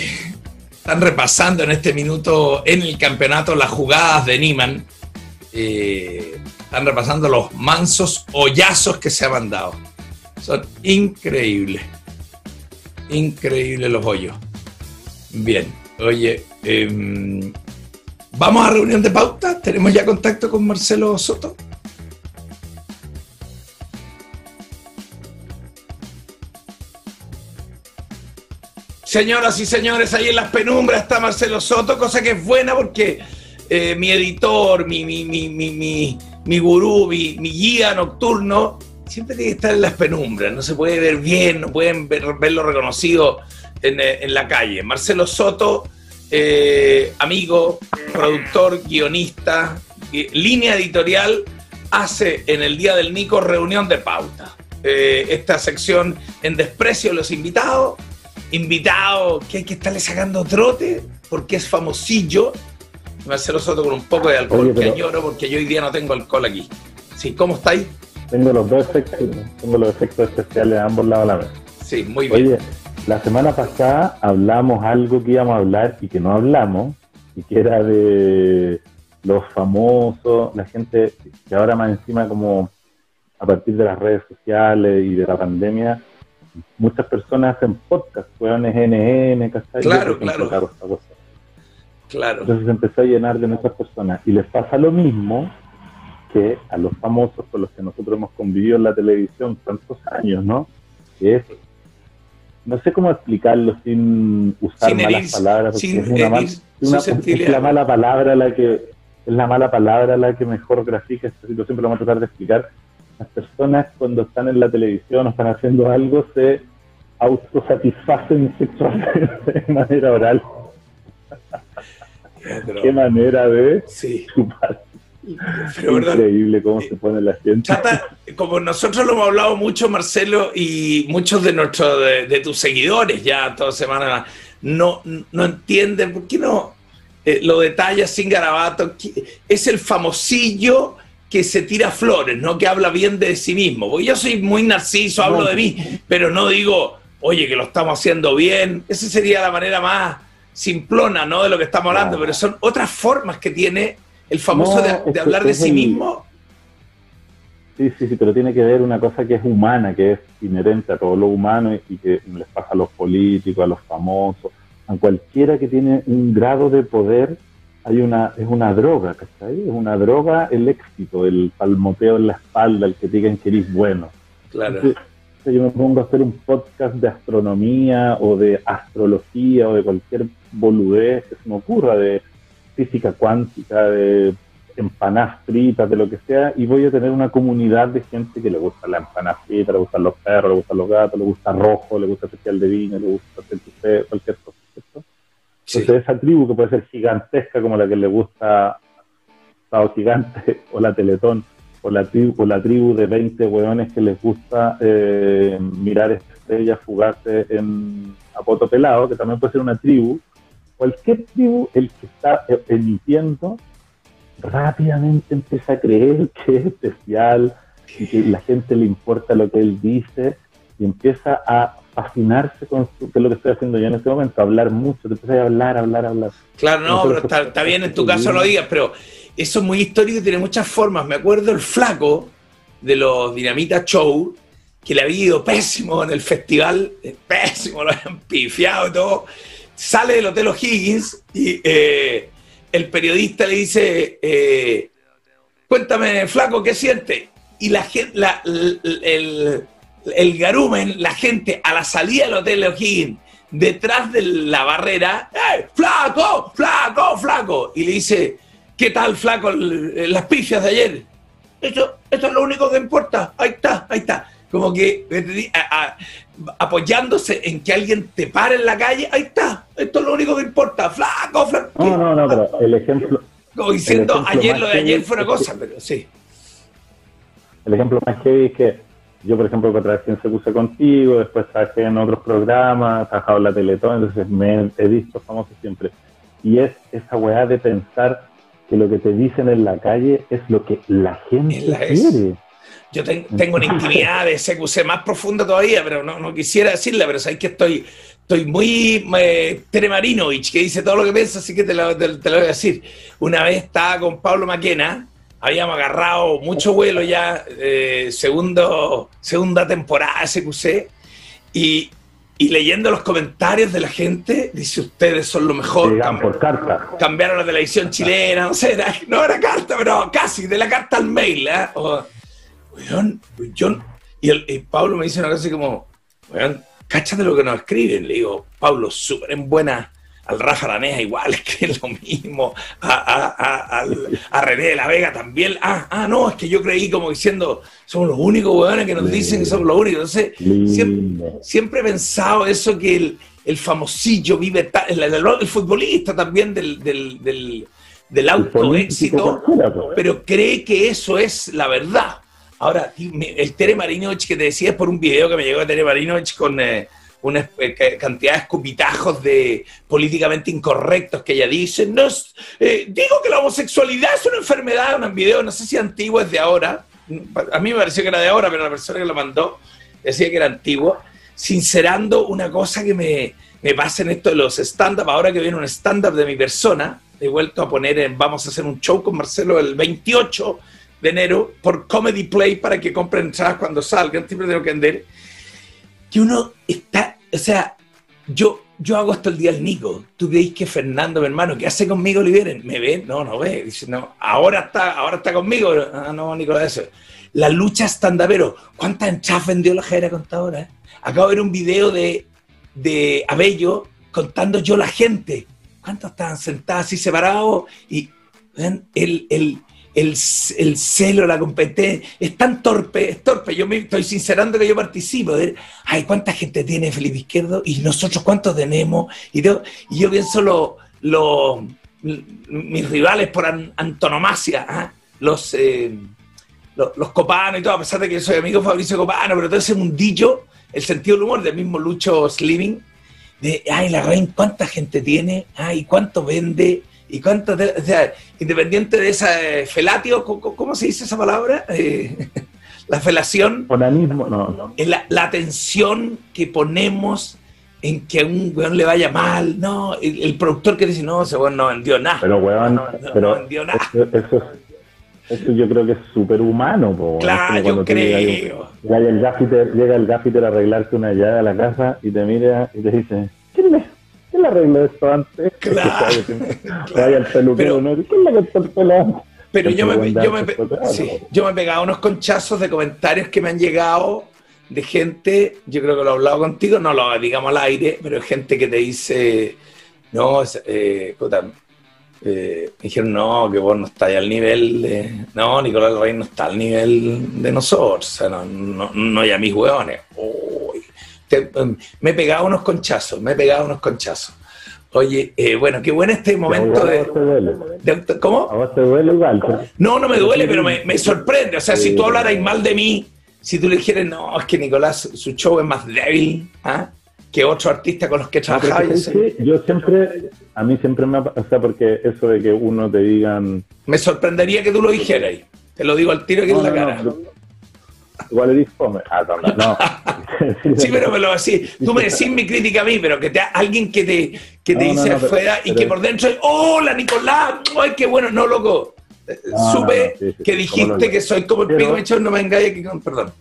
están repasando en este minuto en el campeonato las jugadas de Niman. Eh, están repasando los mansos hoyazos que se han mandado. Son increíbles. Increíbles los hoyos. Bien, oye, em, vamos a reunión de pauta. ¿Tenemos ya contacto con Marcelo Soto? Señoras y señores, ahí en las penumbras está Marcelo Soto, cosa que es buena porque eh, mi editor, mi, mi, mi, mi, mi, gurú, mi, mi guía nocturno, siempre tiene que estar en las penumbras, no se puede ver bien, no pueden ver- verlo reconocido en, eh, en la calle. Marcelo Soto, eh, amigo, productor, guionista, línea editorial, hace en el Día del Nico reunión de pauta. Esta sección en desprecio de los invitados, invitado que hay que estarle sacando trote porque es famosillo. Marcelo Soto con un poco de alcohol Oye, pero- que añoro porque yo hoy día no tengo alcohol aquí. Sí, ¿cómo estáis? Tengo los dos efectos, tengo los efectos especiales de ambos lados de la mesa. Sí, muy bien. Oye, la semana pasada hablamos algo que íbamos a hablar y que no hablamos, y que era de los famosos, la gente que ahora más encima como a partir de las redes sociales y de la pandemia, muchas personas hacen podcast, weones NN, ¿cachai? Claro, claro. cosa. Claro. Entonces se empezó a llenar de muchas personas. Y les pasa lo mismo exige a los famosos con los que nosotros hemos convivido en la televisión tantos años, ¿no? Que es, no sé cómo explicarlo sin usar Sin malas herir- palabras, sin es, una herir es la mala palabra la que es la mala palabra la que mejor grafica esta situación, pero vamos a tratar de explicar. Las personas cuando están en la televisión o están haciendo algo se autosatisfacen sexualmente de manera oral. Qué manera de Sí. chupar. Pero. Increíble cómo se pone la gente. Chata, como nosotros lo hemos hablado mucho, Marcelo, y muchos de nuestros de, de tus seguidores ya toda semana no, no entienden, ¿por qué no eh, lo detallas sin garabato? ¿Qué- Es el famosillo que se tira flores, ¿no? Que habla bien de sí mismo. Porque yo soy muy narciso, hablo de mí, pero no digo, oye, que lo estamos haciendo bien. Esa sería la manera más simplona, ¿no? De lo que estamos hablando, pero son otras formas que tiene el famoso No, de, hablar de sí el- mismo. Sí, sí, sí, pero tiene que ver una cosa que es humana, que es inherente a todo lo humano y, y que les pasa a los políticos, a los famosos, a cualquiera que tiene un grado de poder, hay una, es una droga, ¿cachai? Es una droga el éxito, el palmoteo en la espalda, el que te digan que eres bueno. Claro. Entonces, yo me pongo a hacer un podcast de astronomía o de astrología o de cualquier boludez que se me ocurra, de física cuántica, de empanadas fritas, de lo que sea, y voy a tener una comunidad de gente que le gusta la empanada frita, le gustan los perros, le gustan los gatos, le gusta rojo, le gusta especial de vino, le gusta hacer cualquier cosa, ¿cierto? Entonces esa tribu que puede ser gigantesca como la que le gusta Estado Gigante [LAUGHS] o la Teletón, o la tribu, o la tribu de 20 hueones que les gusta eh, mirar estrellas fugarse en Apoto Pelado, que también puede ser una tribu, cualquier tribu, el que está eh, emitiendo, rápidamente empieza a creer que es especial y que la gente le importa lo que él dice y empieza a fascinarse con su, que es lo que estoy haciendo yo en este momento, a hablar mucho, te empiezas a hablar, hablar, hablar. Claro, no, pero está, está bien en tu caso lo digas, pero eso es muy histórico y tiene muchas formas. Me acuerdo el flaco de los Dinamita Show, que le había ido pésimo en el festival, eh, pésimo, lo habían pifiado y todo. Sale del Hotel O'Higgins y eh, el periodista le dice, eh, cuéntame, flaco, ¿qué siente? Y la gente, la- el, el- el garumen, la gente a la salida del Hotel O'Higgins, detrás de la barrera, ¡eh, flaco, flaco, flaco! Y le dice, ¿qué tal, flaco, las pifias de ayer? Esto, esto es lo único que importa, ahí está, ahí está. Como que a- a- apoyándose en que alguien te pare en la calle, ahí está, esto es lo único que importa, flaco, flaco. No, no, no, pero el ejemplo... Como diciendo, ejemplo ayer lo de ayer fue una que- cosa, pero sí. El ejemplo más heavy es que yo, por ejemplo, que trabajé en Se contigo, después trabajé en otros programas, trabajado en la Teletón, entonces me he visto famoso siempre. Y es esa weá de pensar que lo que te dicen en la calle es lo que la gente la- quiere. Yo ten- tengo una intimidad de CQC más profunda todavía, pero no, no quisiera decirla, pero sabes que estoy, estoy muy eh, Tere Marinovich, que dice todo lo que piensa, así que te lo, te- te lo voy a decir. Una vez estaba con Pablo Maquena, habíamos agarrado mucho vuelo ya, eh, segundo, segunda temporada CQC, y, y leyendo los comentarios de la gente, dice, ustedes son lo mejor. Llegan por carta. cambiaron la televisión chilena, no sé, era- no era carta, pero casi, de la carta al mail, ¿eh? O, weón, yo, y, el, y Pablo me dice una cosa así como, weón, cáchate lo que nos escriben. Le digo, Pablo, súper en buena, al Rafa Aranea igual, [LAUGHS] escriben lo mismo, a, a, a, a René de la Vega también. Ah, ah, no, es que yo creí como diciendo, somos los únicos weones que nos dicen que somos los únicos. Entonces, siempre, siempre he pensado eso que el, el famosillo vive, ta- el, el- el futbolista también del, del, del, del autoéxito, pero cree que eso es la verdad. Ahora, el Tere Marinovich que te decía es por un video que me llegó de Tere Marinovich con eh, una eh, ca- cantidad de escupitajos de políticamente incorrectos que ella dice. No eh, digo que la homosexualidad es una enfermedad, un video, no sé si antiguo, es de ahora. A mí me pareció que era de ahora, pero la persona que lo mandó decía que era antiguo, sincerando una cosa que me, me pasa en esto de los stand-up. Ahora que viene un stand-up de mi persona, he vuelto a poner en, vamos a hacer un show con Marcelo el 28 de enero por Comedy Play para que compren entradas cuando salgan, siempre tengo que vender. Que uno está, o sea, yo yo hago esto el día del Nico. ¿Tú creéis que Fernando, mi hermano, qué hace conmigo, Oliveren? ¿Me ve? No, no ve. Dice, no, ahora está, ahora está conmigo. Ah, no, Nicolás, eso. La lucha estandapero. ¿Cuántas entradas vendió la Jaira Contadora? eh? Acabo de ver un video de, de Abello contando yo la gente. ¿Cuántos estaban sentados así separados? Y el, el, el, el celo, la competencia, es tan torpe, es torpe. Yo me estoy sincerando que yo participo. Ay, ¿cuánta gente tiene Felipe Izquierdo? Y nosotros, ¿cuántos tenemos? Y, yo- y yo pienso lo, lo- mis rivales por an- antonomasia, ¿ah? los, eh, los, copanos y todo, a pesar de que soy amigo Fabricio Copano, pero todo ese mundillo, el sentido del humor del mismo Lucho Slimming, de, ay, la reina, ¿cuánta gente tiene? Ay, ¿cuánto vende? ¿Y cuánto? te- o sea, independiente de esa eh, felatio, ¿cómo, cómo se dice esa palabra? Eh, [LAUGHS] la felación, Onanismo, no, no. es la, la atención que ponemos en que a un weón le vaya mal, no, el, el productor que dice, no, ese weón no vendió nada. Pero, weón, no, no, pero no vendió nada. eso, eso, eso yo creo que es súper humano. Po. Claro, Es yo creo. Llega el, gaffiter, llega el gaffiter a arreglarte una llave a la casa y te mira y te dice, ¿quién le, le arregló esto antes? Claro, Vaya [LAUGHS] peluquero, ¿no? ¿Quién le cortó el pelo antes? Pero yo me, yo, me, sí, yo me he pegado unos conchazos de comentarios que me han llegado de gente, yo creo que lo he hablado contigo, no lo digamos al aire, pero gente que te dice, no, eh, puta, eh, me dijeron, no, que vos no estáis al nivel de, no, Nicolás Rey no está al nivel de nosotros, o sea, no, no, no hay a mis hueones. Uy, te- em, me he pegado unos conchazos, me he pegado unos conchazos. Oye, eh, bueno, qué bueno este momento A de... vos te duele. de- ¿Cómo? A vos te duele igual. pero- No, no me duele, pero me, me sorprende. O sea, si tú Sí. hablaras mal de mí, si tú le dijeras, no, es que Nicolás, su show es más débil ¿ah? que otros artistas con los que trabajaba. ¿sabes qué? Yo siempre, a mí siempre me ha pa- o sea, porque eso de que uno te digan, Me sorprendería que tú lo dijeras. Te lo digo al tiro aquí No, en la no, cara. no, igual eres fome. Ah, no, no. [LAUGHS] Sí, pero me lo decís. Tú me decís mi crítica a mí, pero que te, alguien que te, que te No, no, dice no, pero- afuera y pero- que por dentro, ¡Hola, Nicolás! ¡Ay, qué bueno! No, loco. Eh, No, Supe no, no, sí, sí, que dijiste no. que soy como el Pero- pico mechón, no me engañes con perdón.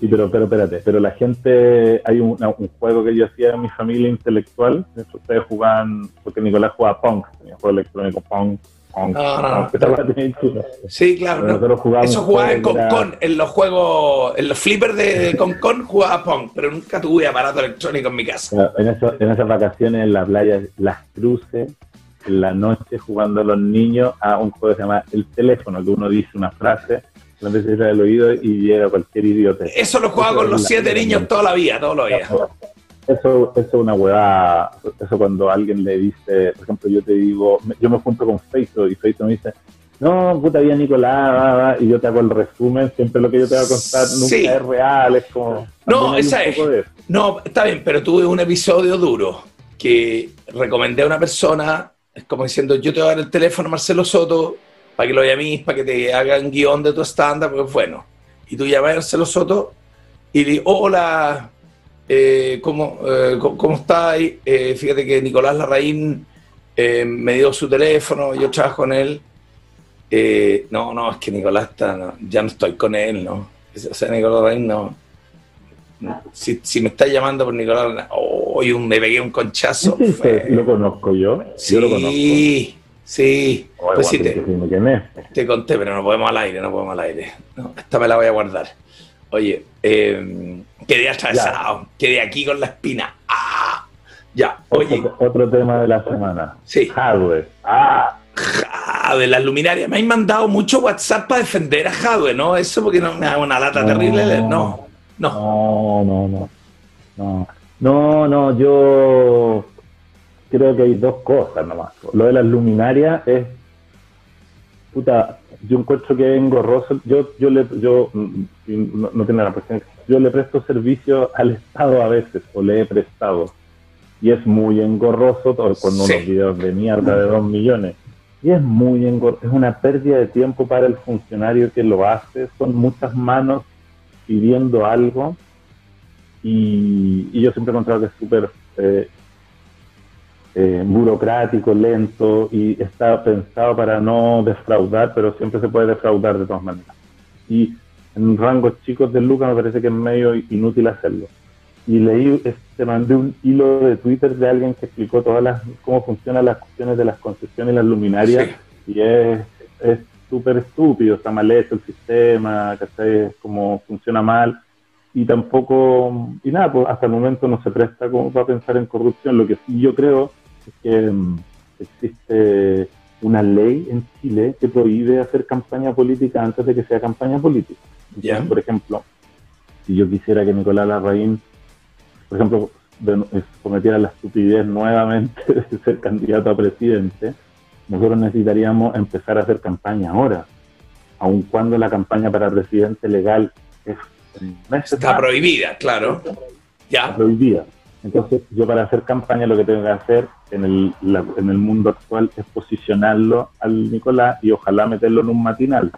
Sí, pero, pero espérate, pero la gente, hay un, un juego que yo hacía en mi familia intelectual, ustedes jugaban, porque Nicolás jugaba Pong, tenía juego electrónico Pong, Pong, No, no, no. Estaba. Sí, claro. No. nosotros jugábamos Eso jugaba en era- Concon, en los juegos, en los flippers de [LAUGHS] Concon jugaba Pong, pero nunca tuve aparato electrónico en mi casa. En, eso- en esas vacaciones en la playa, Las Cruces, en la noche jugando a los niños a un juego que se llama El Teléfono, que uno dice una frase, lo empieza a el oído y llega cualquier idiota. Eso lo jugaba con los siete niños toda la vida, toda la vida. Eso, eso es una huevada. Eso cuando alguien le dice, por ejemplo, yo te digo, yo me junto con Facebook y Facebook me dice, no, puta vida Nicolás, va, va", y yo te hago el resumen, siempre lo que yo te voy a contar nunca Sí. es real, es como... No, esa es. No, está bien, pero tuve un episodio duro que recomendé a una persona, es como diciendo, yo te voy a dar el teléfono a Marcelo Soto para que lo llames, para que te hagan guion de tu estándar, porque es bueno. Y tú llamas a Marcelo Soto y le digo, hola, eh, ¿cómo, eh, ¿cómo, estás? Eh, fíjate que Nicolás Larraín eh, me dio su teléfono, yo trabajo con él. No, no, es que Nicolás está, no, ya no estoy con él, ¿no? O sea, Nicolás Larraín no. Si, si me estás llamando por Nicolás, hoy un me pegué un conchazo. Sí, fue- Lo conozco yo, yo lo conozco. Sí, sí. Oye, Pues sí, te, te conté, pero no podemos al aire, no podemos al aire. No, esta me la voy a guardar. Oye, eh, quedé atravesado, quedé aquí con la espina. ¡Ah! Ya, oye, Otro, otro tema de la semana. Sí. Hardware. Ah, de las luminarias. Me han mandado mucho WhatsApp para defender a Jadwe, ¿no? Eso porque no me da una lata terrible. No, no. No, no, no. No, no, no, yo creo que hay dos cosas nomás. Lo de las luminarias es. Puta, yo encuentro que es engorroso. Yo, yo, le, yo mm, y no, no tiene la presión. Yo le presto servicio al Estado a veces, o le he prestado. Y es muy engorroso todo, con Sí. unos videos de mierda de dos millones. Y es muy engorroso. Es una pérdida de tiempo para el funcionario que lo hace. Son muchas manos pidiendo algo y, y yo siempre he encontrado que es súper eh, eh, burocrático, lento y está pensado para no defraudar, pero siempre se puede defraudar de todas maneras. Y en rangos chicos de Lucas me parece que es medio inútil hacerlo. y leí, te mandé un hilo de Twitter de alguien que explicó todas las, cómo funcionan las cuestiones de las concesiones y las luminarias, y es es súper estúpido, está mal hecho el sistema, ¿cachai? Cómo funciona mal, y tampoco, y nada, pues hasta el momento no se presta como para pensar en corrupción. Lo que sí yo creo es que mm, existe una ley en Chile que prohíbe hacer campaña política antes de que sea campaña política. Por ejemplo, si yo quisiera que Nicolás Larraín, por ejemplo, cometiera la estupidez nuevamente [LAUGHS] de ser candidato a presidente, nosotros necesitaríamos empezar a hacer campaña ahora, aun cuando la campaña para presidente legal es Está prohibida, claro. Ya. prohibida. Entonces, yo para hacer campaña lo que tengo que hacer en el, la- en el mundo actual es posicionarlo al Nicolás y ojalá meterlo en un matinal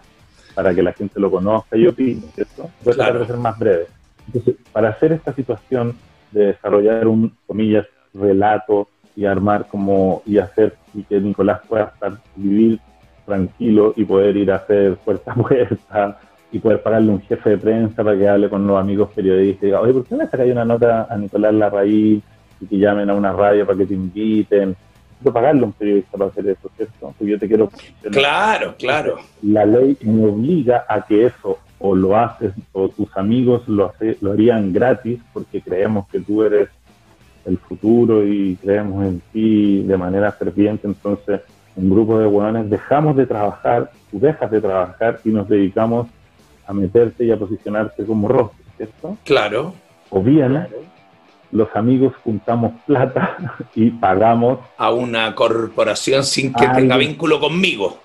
para que la gente lo conozca y opine, ¿cierto? A tratar de ser más breve. Entonces, para hacer esta situación de desarrollar un, comillas, relato y armar como, y hacer, y que Nicolás pueda estar, vivir tranquilo y poder ir a hacer puerta a puerta y poder pagarle un jefe de prensa para que hable con los amigos periodistas y diga, oye, ¿por qué no le sacáis una nota a Nicolás Larraín y que llamen a una radio para que te inviten? Necesito pagarle a un periodista para hacer eso, ¿cierto? Porque yo te quiero... Claro, claro. La ley me obliga a que eso o lo haces o tus amigos lo, hace- lo harían gratis porque creemos que tú eres el futuro y creemos en ti de manera ferviente, entonces un grupo de hueones dejamos de trabajar, tú dejas de trabajar y nos dedicamos a meterte y a posicionarte como rostro, ¿cierto? Claro. O bien los amigos juntamos plata [LAUGHS] y pagamos A una corporación sin que Algo. tenga vínculo conmigo.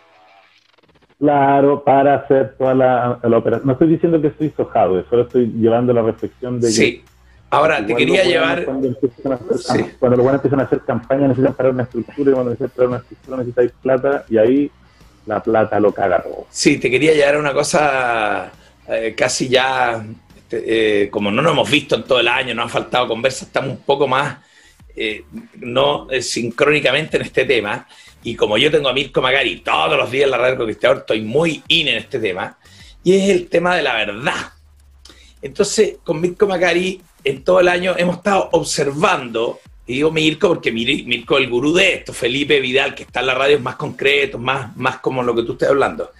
Claro, para hacer toda la, la operación. No estoy diciendo que estoy sojado, solo estoy llevando la reflexión de que Sí. Ahora, te quería llevar. Cuando, cuando los buenos empiezan a hacer campaña necesitan parar una estructura y cuando necesitan parar una estructura necesitáis plata y ahí la plata lo caga todo. Sí, te quería llevar a una cosa eh, casi ya, eh, como no nos hemos visto en todo el año, nos han faltado conversas, estamos un poco más eh, no eh, sincrónicamente en este tema. Y como yo tengo a Mirko Magari todos los días en la radio Conquistador, estoy muy in en este tema. Y es el tema de la verdad. Entonces, con Mirko Macari, en todo el año hemos estado observando, y digo Mirko porque Mir- Mirko es el gurú de esto, Felipe Vidal, que está en la radio, es más concreto, más, más como lo que tú estás hablando.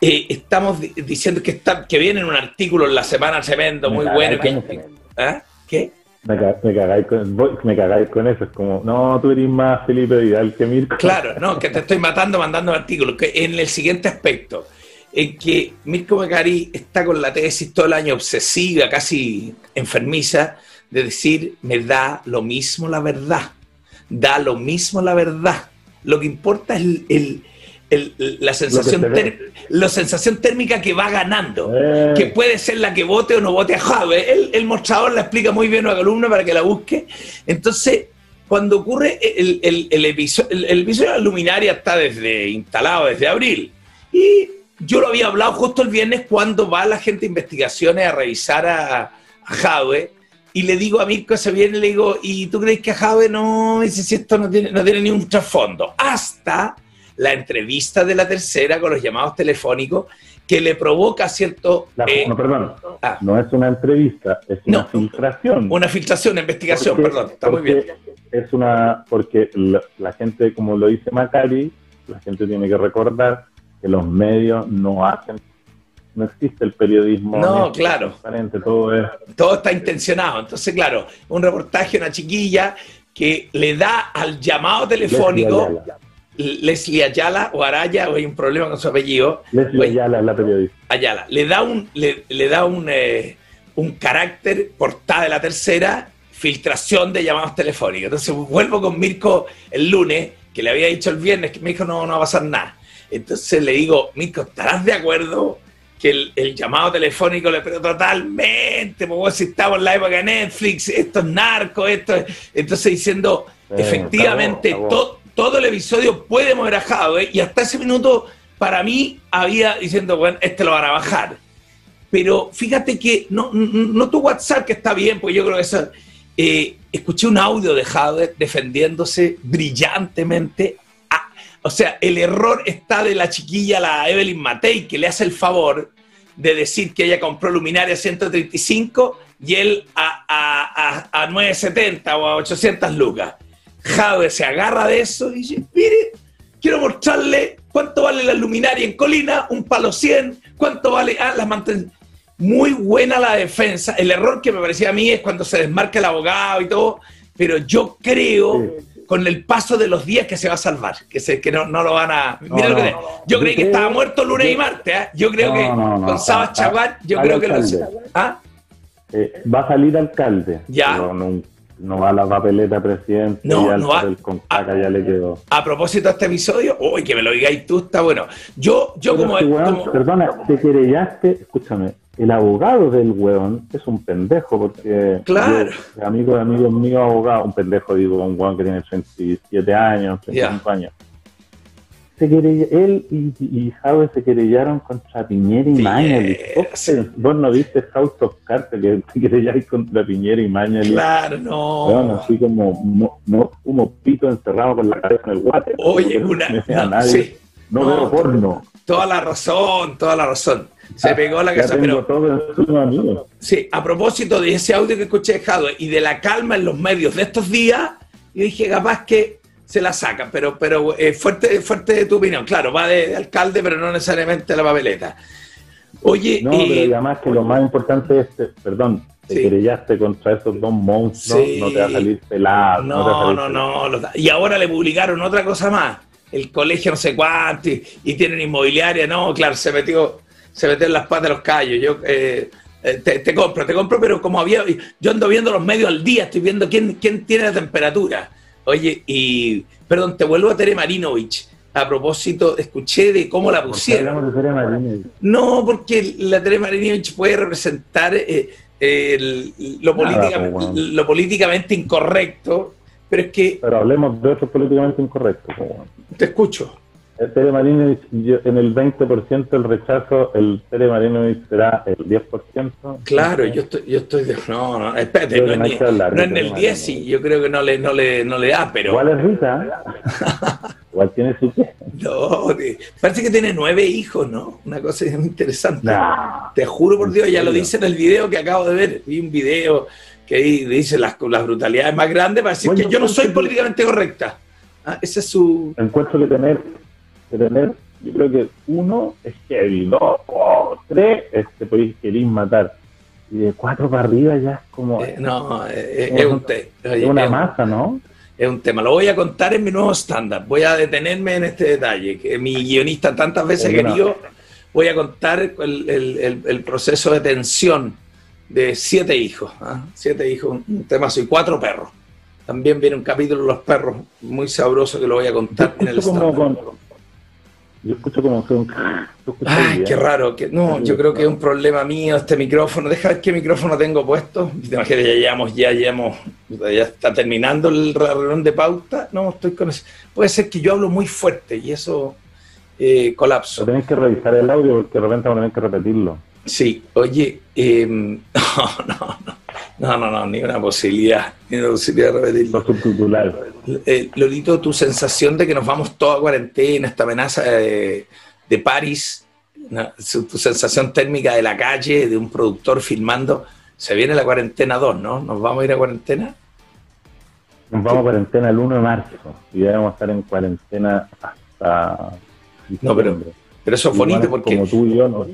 Eh, estamos di- diciendo que, está, que viene un artículo en la semana tremendo, muy bueno. ¿Ah? ¿Qué? Me, ca- me cagáis con, me cagáis con eso. Es como, no, tú eres más Felipe Vidal que Mirko. Claro, no, que te [LAUGHS] estoy matando mandando artículos. Que en el siguiente aspecto, en que Mirko Macari está con la tesis todo el año obsesiva, casi enfermiza, de decir, me da lo mismo la verdad. Da lo mismo la verdad. Lo que importa es el- el- el- la, sensación la sensación térmica que va ganando. Eh. Que puede ser la que vote o no vote a Jave. El, el mostrador la explica muy bien a la columna para que la busque. Entonces, cuando ocurre el, el, el episodio, el, el episodio de la luminaria está desde instalado desde abril. Y yo lo había hablado justo el viernes cuando va la gente de investigaciones a revisar a, a Jave. Y le digo a Mirko ese viernes, le digo, ¿y tú crees que a Jave no? Dice, si esto no tiene, no tiene ni un trasfondo. Hasta la entrevista de la tercera con los llamados telefónicos que le provoca cierto... La- eh, no, perdón. ah. No es una entrevista, es una No. filtración. una filtración, una investigación, Porque- perdón, está muy bien. Es una, porque la, la gente, como lo dice Macari, la gente tiene que recordar que los medios no hacen, no existe el periodismo. No, claro. transparente, todo es. Todo está intencionado. Entonces, claro, un reportaje, una chiquilla que le da al llamado telefónico, Leslie Ayala. O Araya, o hay un problema con su apellido, Leslie Ayala es la periodista. Ayala, le da un, le, le da un, eh, un carácter portada de la tercera, filtración de llamados telefónicos. Entonces vuelvo con Mirko el lunes, que le había dicho el viernes, que me dijo no, no va a pasar nada. Entonces le digo, Mirko, ¿estarás de acuerdo que el, el llamado telefónico le pero totalmente, pues si estamos en la época de Netflix, esto es narco, esto es... Entonces diciendo, Eh, efectivamente, acabó, to- acabó. Todo el episodio puede mover a Jadwe, y hasta ese minuto para mí había diciendo, bueno, este lo van a bajar. Pero fíjate que no, no, tu WhatsApp, que está bien, pues yo creo que eso. eh, escuché un audio de Jadwe defendiéndose brillantemente. Ah, o sea, el error está de la chiquilla, la Evelyn Matei, que le hace el favor de decir que ella compró luminaria a 135 y él a, a, a, a 970 o a 800 lucas. Jade se agarra de eso y dice, mire, quiero mostrarle cuánto vale la luminaria en Colina, un palo 100, cuánto vale ah, las manten- Muy buena la defensa. El error que me parecía a mí es cuando se desmarca el abogado y todo, pero yo creo con el paso de los días que se va a salvar, que, se, que no, no lo van a... Mira lo que no. yo creí que creo- estaba muerto lunes y martes, ¿eh? yo creo que con Sabas Chaguán, yo creo que lo... ¿Ah? Eh, va a salir alcalde. Ya. pero no, no va a la papeleta presidente. No, ya el no va. papel con caca ya le quedó. A propósito de este episodio, uy, que me lo digáis tú, está bueno. Yo, yo Pero como... si, weón, como- Perdona, te querellaste, escúchame, el abogado del weón es un pendejo porque Claro. yo, amigo de amigos míos abogado, un pendejo digo, un weón que tiene 37 años, 35 años. Se querella- él y, y Jave se querellaron contra Piñera y Mañalich. Vos no viste House of que te querelláis contra Piñera y Mañalich. Claro, no. Weón, así como, no, no, como pito encerrado con la cabeza en el guate. Oye, No una- [LAUGHS] no, nadie. sí. No, No, veo porno. Toda la razón, toda la razón. Se pegó la casa, pero... todo. Sí, a propósito de ese audio que escuché de Jadwe y de la calma en los medios de estos días, yo dije, capaz que se la sacan, pero, pero eh, fuerte, fuerte tu opinión. Claro, va de, de alcalde, pero no necesariamente la papeleta. Oye, No, eh, pero además que lo más importante es, perdón, te Sí. querellaste contra esos dos monstruos, Sí. no te va a salir pelado. No, salir no, pelado. no. los- y ahora le publicaron otra cosa más. El colegio no sé cuánto y, y tienen inmobiliaria. No, claro, se metió, se metió en las patas de los callos. Yo eh, eh, te, te compro, te compro, pero como había. Yo ando viendo los medios al día, estoy viendo quién, quién tiene la temperatura. Oye, y. Perdón, te vuelvo a Tere Marinovich. A propósito, escuché de cómo la ¿Por qué pusieron. de? No, porque la Tere Marinovich puede representar eh, el- lo, Nada, política- pues, lo políticamente incorrecto, pero es que Pero hablemos de otros políticamente incorrectos. pues, bueno. te escucho. El Tere Marinovich, yo- en el 20% del rechazo, el Tere será el 10%. Claro, yo estoy, yo estoy de. No, no, espérate, no, es ni- hablar no en el 10, sí, yo creo que no le, no le, no le da, pero. Igual es rica. ¿eh? [LAUGHS] Igual tiene su qué. No, parece que tiene nueve hijos, ¿no? Una cosa muy interesante. Nah. Te juro por Dios, ya lo dice en el video que acabo de ver. Vi un video que dice las, las brutalidades más grandes para decir Bueno, que yo no soy políticamente correcta. Ah, ese es su. encuentro que tener, tener, yo creo que uno es heavy, dos, oh, tres, este, podéis querer matar. Y de cuatro para arriba ya es como. eh, no, eh, como es, un es una masa, ¿no? Es un tema. Lo voy a contar en mi nuevo estándar. Voy a detenerme en este detalle, que mi guionista tantas veces ha querido. Voy a contar el, el- el- el proceso de tensión de siete hijos. ¿ah? Siete hijos, un temazo y cuatro perros. También viene un capítulo de los perros muy sabroso que lo voy a contar en el estándar. con- yo escucho como que un. ¿tú escuchas Ay, qué raro. Que, no, yo creo que es un problema mío este micrófono. [LAUGHS] Deja ver qué micrófono tengo puesto. Te imaginas, ya llevamos, ya llevamos, ya está terminando el reunión de pauta. No, estoy con eso. Puede ser que yo hablo muy fuerte y eso eh, colapso. tenéis que revisar el audio porque de repente van a tener que repetirlo. Sí, oye, eh, [LAUGHS] no, no, no, no, no, no, ni una posibilidad, ni una posibilidad de repetirlo. Los subtitulares. Eh, Lolito, tu sensación de que nos vamos toda a cuarentena, esta amenaza de, de París, tu sensación térmica de la calle, de un productor filmando, se viene la cuarentena 2, ¿no? ¿Nos vamos a ir a cuarentena? Nos vamos a cuarentena el 1 de marzo y ya vamos a estar en cuarentena hasta. No, pero, pero eso es bonito porque Como tú y yo, no.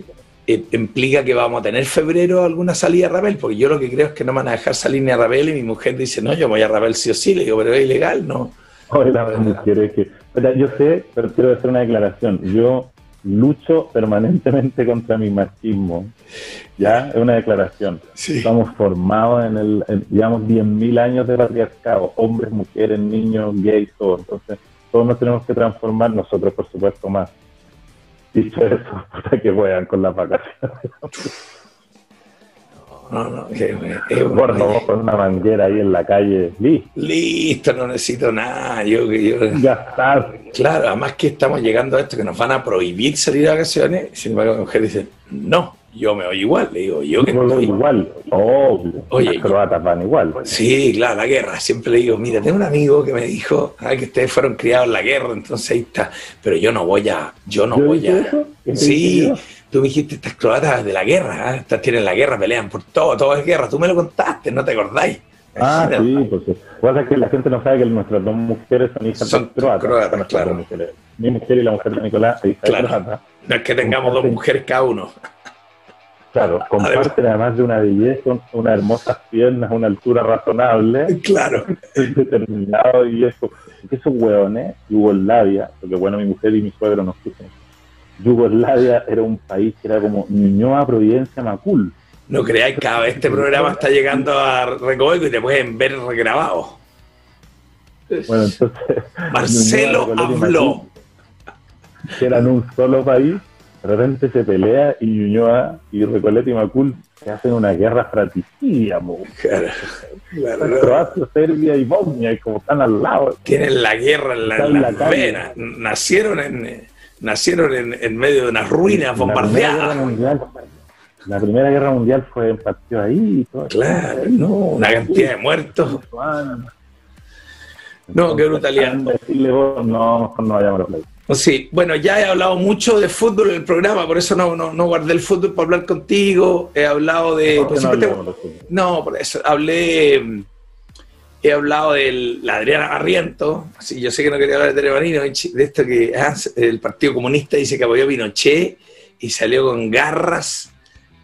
Eh, implica que vamos a tener febrero alguna salida a Rabel, porque yo lo que creo es que no van a dejar salir ni a Rabel y mi mujer dice, no, yo voy a Rabel sí o sí, le digo, pero es ilegal, ¿no? Oye, la mujer es que. Yo sé, pero quiero hacer una declaración. Yo lucho permanentemente contra mi machismo. ¿Ya? Es una declaración. Estamos formados en el. en- llevamos 10.000 años de patriarcado. Hombres, mujeres, niños, gays, todo. Entonces, todos nos tenemos que transformar, nosotros, por supuesto, más. Dicho eso, [LAUGHS] puta que juegan con las vacaciones. [LAUGHS] No, no, que, eh, favor, con una manguera ahí en la calle. Listo. Listo, no necesito nada. Yo, yo, Ya está. Claro, además que estamos llegando a esto que nos van a prohibir salir de vacaciones. Sin embargo, mi mujer dice, no, Yo me oigo igual, le digo, yo que lo estoy- igual, obvio. Oye, Las croatas van igual. Sí, claro, la guerra. Siempre le digo, mira, tengo un amigo que me dijo ah, que ustedes fueron criados en la guerra, entonces ahí está. Pero yo no voy a, yo no ¿Yo voy a. eso? ¿Qué te Sí, yo? tú me dijiste estas croatas de la guerra, ¿ah? estas tienen la guerra, pelean por todo, todo es guerra. Tú me lo contaste, ¿no te acordáis? Ah, sí, pues sí. Pasa es que la gente no sabe que nuestras dos mujeres son hijas Son croatas. croatas, claro. Mi mujer y la mujer de Nicolás, hija Claro. croata. No es que tengamos dos mujeres cada uno. Claro, [LAUGHS] comparten además de una belleza, un- unas hermosas piernas, una altura razonable. [LAUGHS] Claro. [LAUGHS] Determinado y eso. Esos hueones, Yugoslavia, porque bueno, mi mujer y mi suegro nos escuchan. Yugoslavia era un país que era como Ñuñoa, Providencia, Macul. No creáis, cada vez este programa está llegando a Recoveco y te pueden ver regrabado. Bueno, entonces. Marcelo habló. Que eran un solo país, de repente se pelea y Ñuñoa y Recoleta y Macul se hacen una guerra fratricida. Croacia, Serbia y Bosnia, y como están al lado. Tienen la guerra en, la- en en las la calle. venas. Nacieron en, nacieron en, en medio de unas ruinas La Primera Guerra bombardeadas. Mundial, la Primera Guerra Mundial fue en partido ahí todo. Claro, no, una cantidad de muertos. No, qué brutalidad. Decirle vos, no, mejor no vayamos a la playa. Sí, bueno, ya he hablado mucho de fútbol en el programa, por eso no, no, no guardé el fútbol para hablar contigo. He hablado de. ¿Por qué pues no por eso hablé. mm, He hablado de la Adriana Barriento. Sí, yo sé que no quería hablar de Teremanino, de esto que ah, el Partido Comunista dice que apoyó a Pinochet y salió con garras.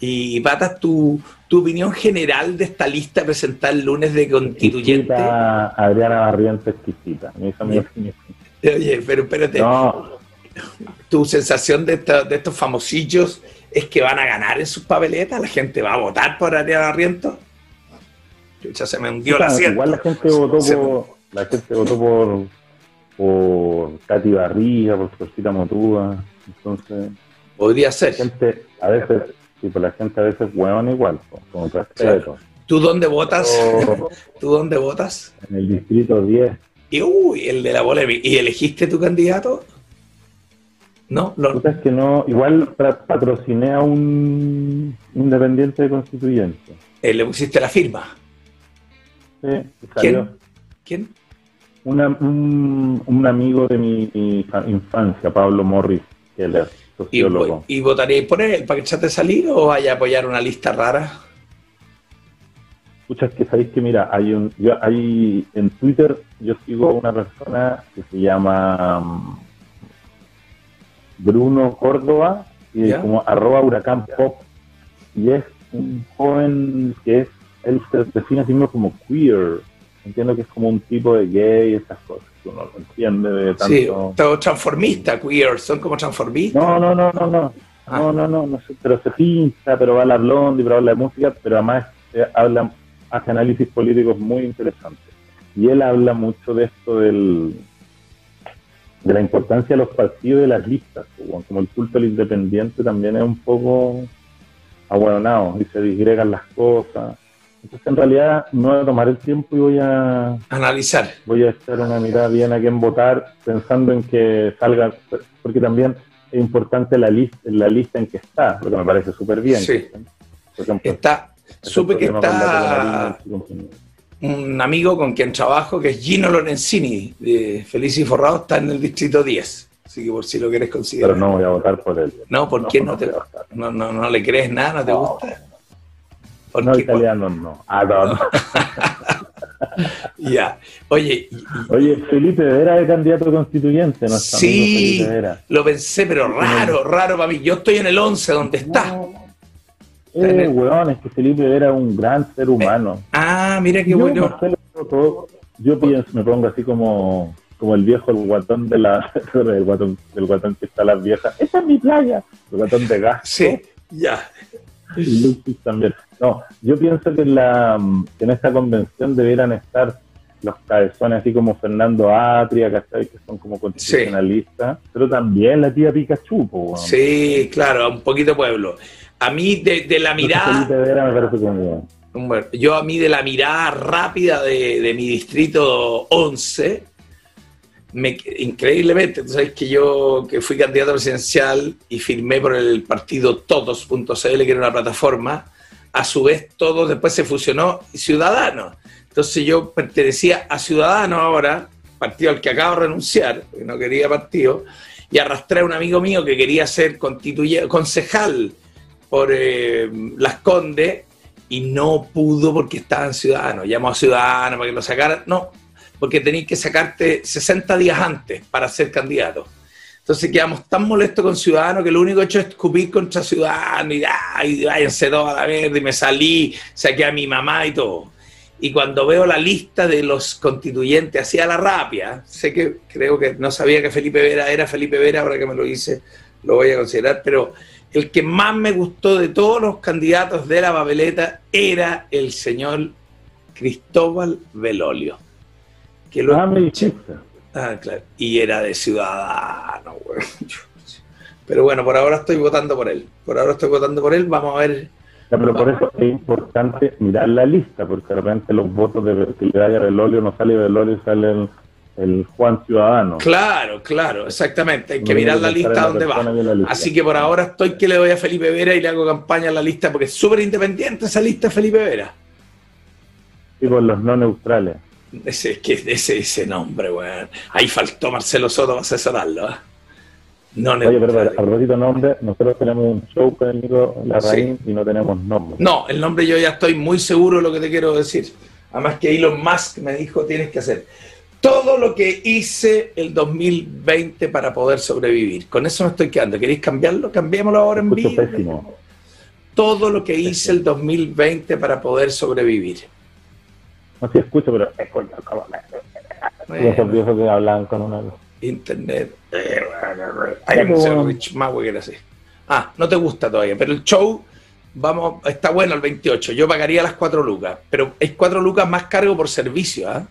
Y Patas, tu, tu opinión general de esta lista presentada el lunes de constituyente. Adriana Barriento exquisita. Mi opinión. Oye, pero espérate. No, tu sensación de, esta- de estos famosillos es que van a ganar en sus papeletas, la gente va a votar por Adriana Barriento. Ya se me hundió la. Igual la gente votó Se- por, la gente votó por, por Katy Barriga, por Florcita Motúa. Entonces, Podría ser. la gente, a veces, sí, pues la gente a veces hueón igual, con respeto. ¿Tú dónde votas? Oh. [LAUGHS] ¿Tú dónde votas? En el distrito 10, Y uy, el de la polémica. ¿Y elegiste tu candidato? No, lo- puta, es que no, igual patrociné a un independiente de constituyente. eh, le pusiste la firma. Sí, salió. ¿Quién? Una- un, un amigo de mi, infa- infancia, Pablo Morris, que él es ¿Y, sociólogo. ¿Y votaríais por él para que echate salir o vaya a apoyar una lista rara? Escuchas que sabéis que, mira, hay un, yo, hay en Twitter, yo sigo a una persona que se llama mm, Bruno Córdoba, y ¿Ya? como arroba huracán pop, y es un joven que es, él se define a sí mismo como queer. Entiendo que es como un tipo de gay, esas cosas, uno no entiende de tanto. Sí, todo transformista, queer, son como transformistas. No, no, no, no, no. Ah. No, no, no, no pero se pinta, pero va a la blondie, pero habla de música, pero además eh, habla, hace análisis políticos muy interesantes. Y él habla mucho de esto del de la importancia de los partidos y de las listas. Como como el culto al independiente también es un poco ahueonado y se disgregan las cosas. Entonces, en realidad, no voy a tomar el tiempo y voy a Analizar. voy a echar una mirada bien a quién votar, pensando en que salga, porque también es importante la lista, la lista en que está, lo que me parece súper bien. Sí. Por ejemplo, Está, supe que está compañía. un amigo con quien trabajo, que es Gino Lorenzini, de Feliz y Forrado, está en el distrito 10. Así que por si lo quieres considerar. Pero no voy a votar por él. No, ¿por No, qué no no, te, no, no, no le crees nada? ¿No te No. gusta? ¿Por No, qué? italiano no. Ah, no, no. [LAUGHS] Ya. Oye, Oye, Felipe Vera es candidato constituyente, amigo sí, Felipe Vera. lo pensé, pero raro, raro para mí. Yo estoy en el 11, donde está. Eh, weón, es que Felipe Vera es un gran ser humano. Ah, mira qué Yo, bueno. Marcelo yo pienso, me pongo así como, como el viejo, el guatón de la, [LAUGHS] el guatón, el guatón que está a las viejas. Esa es mi playa. El guatón de gas. Sí, ya. Y Lucis también. No, yo pienso que en, la, que en esta convención debieran estar los cabezones así como Fernando Atria, ¿cachai? Que son como constitucionalistas, pero también la tía Pikachu, po, weón. Sí, claro, un poquito pueblo. A mí, de, de la mirada. Vera yo a mí de la mirada rápida de, de mi distrito 11, me, increíblemente, tú sabes que yo que fui candidato presidencial y firmé por el partido todos.cl, que era una plataforma, a su vez todos después se fusionó Ciudadanos. Entonces yo pertenecía a Ciudadanos ahora, partido al que acabo de renunciar, porque no quería partido, y arrastré a un amigo mío que quería ser constituye- concejal por eh, Las Condes y no pudo porque estaba en Ciudadanos. Llamó a Ciudadanos para que lo sacaran. No, porque tenías que sacarte 60 días antes para ser candidato. Entonces quedamos tan molestos con Ciudadanos que lo único hecho es escupir contra Ciudadanos y, ay, váyanse todos a la verde y me salí, saqué a mi mamá y todo. Y cuando veo la lista de los constituyentes hacia la rapia, sé que creo que no sabía que Felipe Vera era Felipe Vera, ahora que me lo hice lo voy a considerar, pero el que más me gustó de todos los candidatos de la papeleta era el señor Cristóbal Belolio. Que lo Ah, me. Ah, claro. Y era de ciudadano, güey. Pero bueno, por ahora estoy votando por él. Por ahora estoy votando por él. Vamos a ver. Ya, pero por eso es importante mirar la lista, porque de repente los votos de que le da a Belolio no sale Belolio, sale el, Juan Ciudadano. Claro, claro, exactamente. Hay que No mirar la lista donde va. lista. Así que por ahora estoy que le doy a Felipe Vera y le hago campaña a la lista porque es súper independiente esa lista Felipe Vera. Y con los no neutrales. Ese, es que ese, ese nombre, weón. Ahí faltó Marcelo Soto para asesorarlo. ¿eh? No, Oye, pero neutrales. a propósito nombre, nosotros tenemos un show con el Nico Larraín y no tenemos nombre. No, el nombre yo ya estoy muy seguro de lo que te quiero decir. Además que Elon Musk me dijo tienes que hacer todo lo que hice el 2020 para poder sobrevivir. Con eso me estoy quedando. ¿Queréis cambiarlo? Cambiémoslo ahora en vivo. pésimo. Todo lo que hice el 2020 para poder sobrevivir. No si escucho, pero escucho como Bueno. viejos que hablan con una... Internet. Hay un cerro Rich Maui que era así. Ah, no te gusta todavía, pero el show, vamos, está bueno el 28. Yo pagaría las 4 lucas, pero es 4 lucas más cargo por servicio, ¿ah?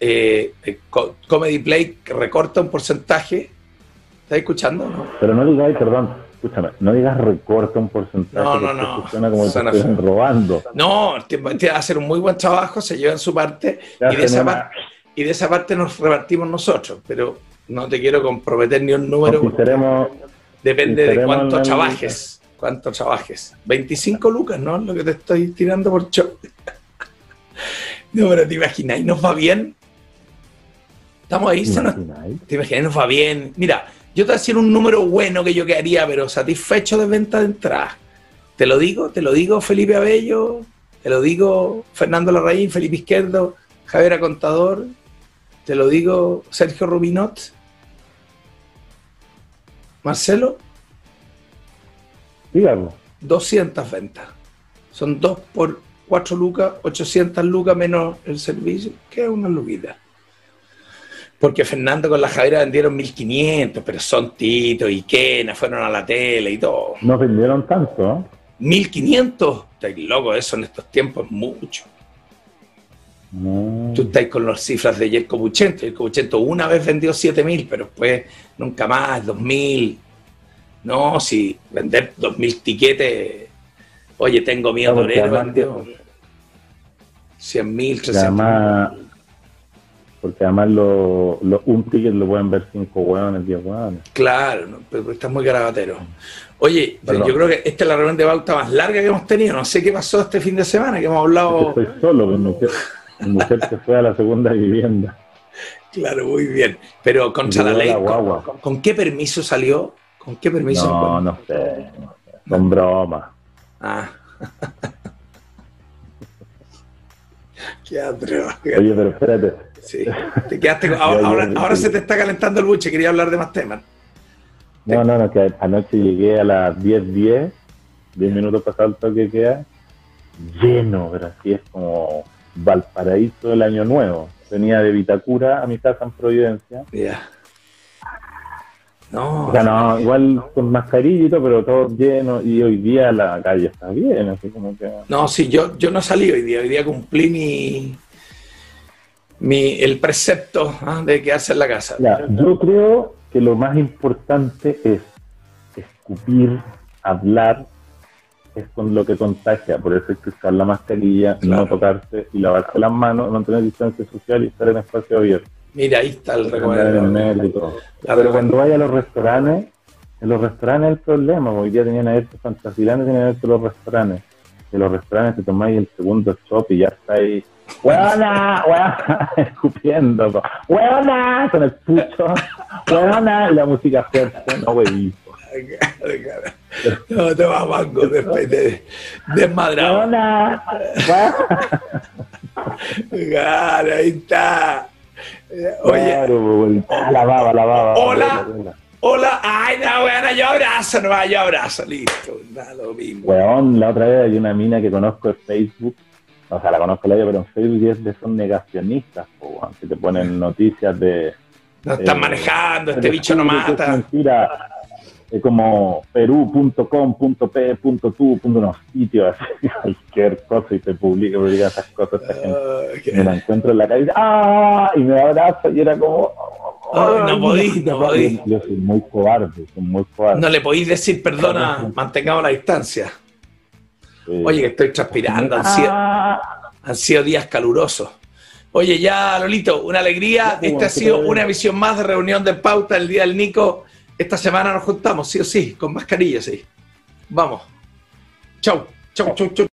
Eh, eh, Co- Comedy Play recorta un porcentaje. ¿Estás escuchando? No, Pero no digáis, perdón, escúchame, no digas recorta un porcentaje. No, no, no. Suena como que te Suena estén feo. robando. no que hacer un muy buen trabajo, se llevan su parte Te y de, esa parte y de esa parte nos repartimos nosotros, pero no te quiero comprometer ni un número. Si seremos, Depende de cuánto trabajes. Cuánto trabajes. 25 lucas, ¿no? Lo que te estoy tirando por show. No, pero te imagináis, nos va bien. Estamos ahí, nos- ¿imagináis? te imagináis, nos va bien. Mira, yo te voy a decir un número bueno que yo quedaría, pero satisfecho de venta de entrada. Te lo digo, te lo digo Felipe Abello, te lo digo Fernando Larraín, Felipe Izquierdo, Javier Contador, te lo digo Sergio Rubinot, Marcelo, dígalo. 200 ventas. Son 2 por 4 lucas, 800 lucas menos el servicio, que es una luquita. Porque Fernando con la Javiera vendieron 1500, pero son Tito y Kena, fueron a la tele y todo. No vendieron tanto, ¿no? 1500, estáis loco, eso en estos tiempos es mucho. No. Tú estás con las cifras de Yerko Buchento. Yerko Buchento una vez vendió 7000, pero después nunca más, 2000. No, si vender 2000 tiquetes. Oye, tengo miedo, No, vendió 100 mil, Porque 300 además, porque además lo, lo- un ticket lo pueden ver cinco hueones, diez hueones. Claro, no, pero está muy garabatero. Oye, yo, Perdón. yo creo que esta es la reunión de pauta más larga que hemos tenido. No sé qué pasó este fin de semana, que hemos hablado. Estoy solo, mi mujer, mi mujer se fue a la segunda vivienda. [LAUGHS] Claro, muy bien. Pero contra la ley, la ¿con, qué permiso salió? ¿Con qué permiso? No, no sé, no sé. Son bromas. Ah. [LAUGHS] qué atroz. Oye, pero espérate. Sí. Te quedaste con- [LAUGHS] ahora, se te está calentando el buche, quería hablar de más temas. No, no, no, que anoche llegué a las 10.10, 10 minutos pasado el toque de queda, lleno, pero así es como Valparaíso del Año Nuevo. Venía de Vitacura a mi casa en Providencia. Ya. No, O sea, no, igual con mascarilla y todo, pero todo lleno. Y hoy día la calle está bien, así como que. no, sí, yo, yo no salí hoy día. Hoy día cumplí mi, mi el precepto ah, de quedarse en la casa. Ya, yo creo que lo más importante es escupir, hablar, es con lo que contagia. Por eso hay que usar la mascarilla, no tocarse y lavarse las manos, mantener distancia social y estar en espacio abierto. Mira, ahí está el todo. Pero cuando vaya a los restaurantes, en los restaurantes el problema, porque hoy día tenían abiertos Fantasyland, tenían abiertos los restaurantes. En los restaurantes te tomáis el segundo shop y ya estáis, ¡huevona! ¡huevona! [LAUGHS] escupiendo. ¡huevona! con el pucho, ¡huevona! y la música fuerte, no huevito. No, te vas mango, después de, desmadrado. ¡huevona! Claro, ahí está. Oye, Claro, ah, la baba, la baba. Hola. hola, ay, no, bueno, yo abrazo, no, yo abrazo, listo, da lo mismo. Weón, la otra vez hay una mina que conozco en Facebook, o sea, la conozco la vida, pero en Facebook y es de son negacionistas, po, weón, que te ponen noticias de... No están eh, manejando, este bicho no que Es mata. mentira, es como perú.com.p.tu, unos sitios así, cualquier cosa y se publica, publica esas cosas, esta gente. Ah, Me la encuentro en la calle, ¡ah! Y me abraza y era como... Ay, no "Ay, podís, no podís. Yo soy muy cobarde, soy muy cobarde. No le podéis decir perdona, mantengamos la distancia. Sí. Oye, que estoy transpirando, han sido, han sido días calurosos. Oye, ya, Lolito, una alegría. Esta ha sido una visión más de reunión de pauta el día del Nico. Esta semana nos juntamos, sí o sí, con mascarilla, sí. Vamos. Chau, chau, chau, chau.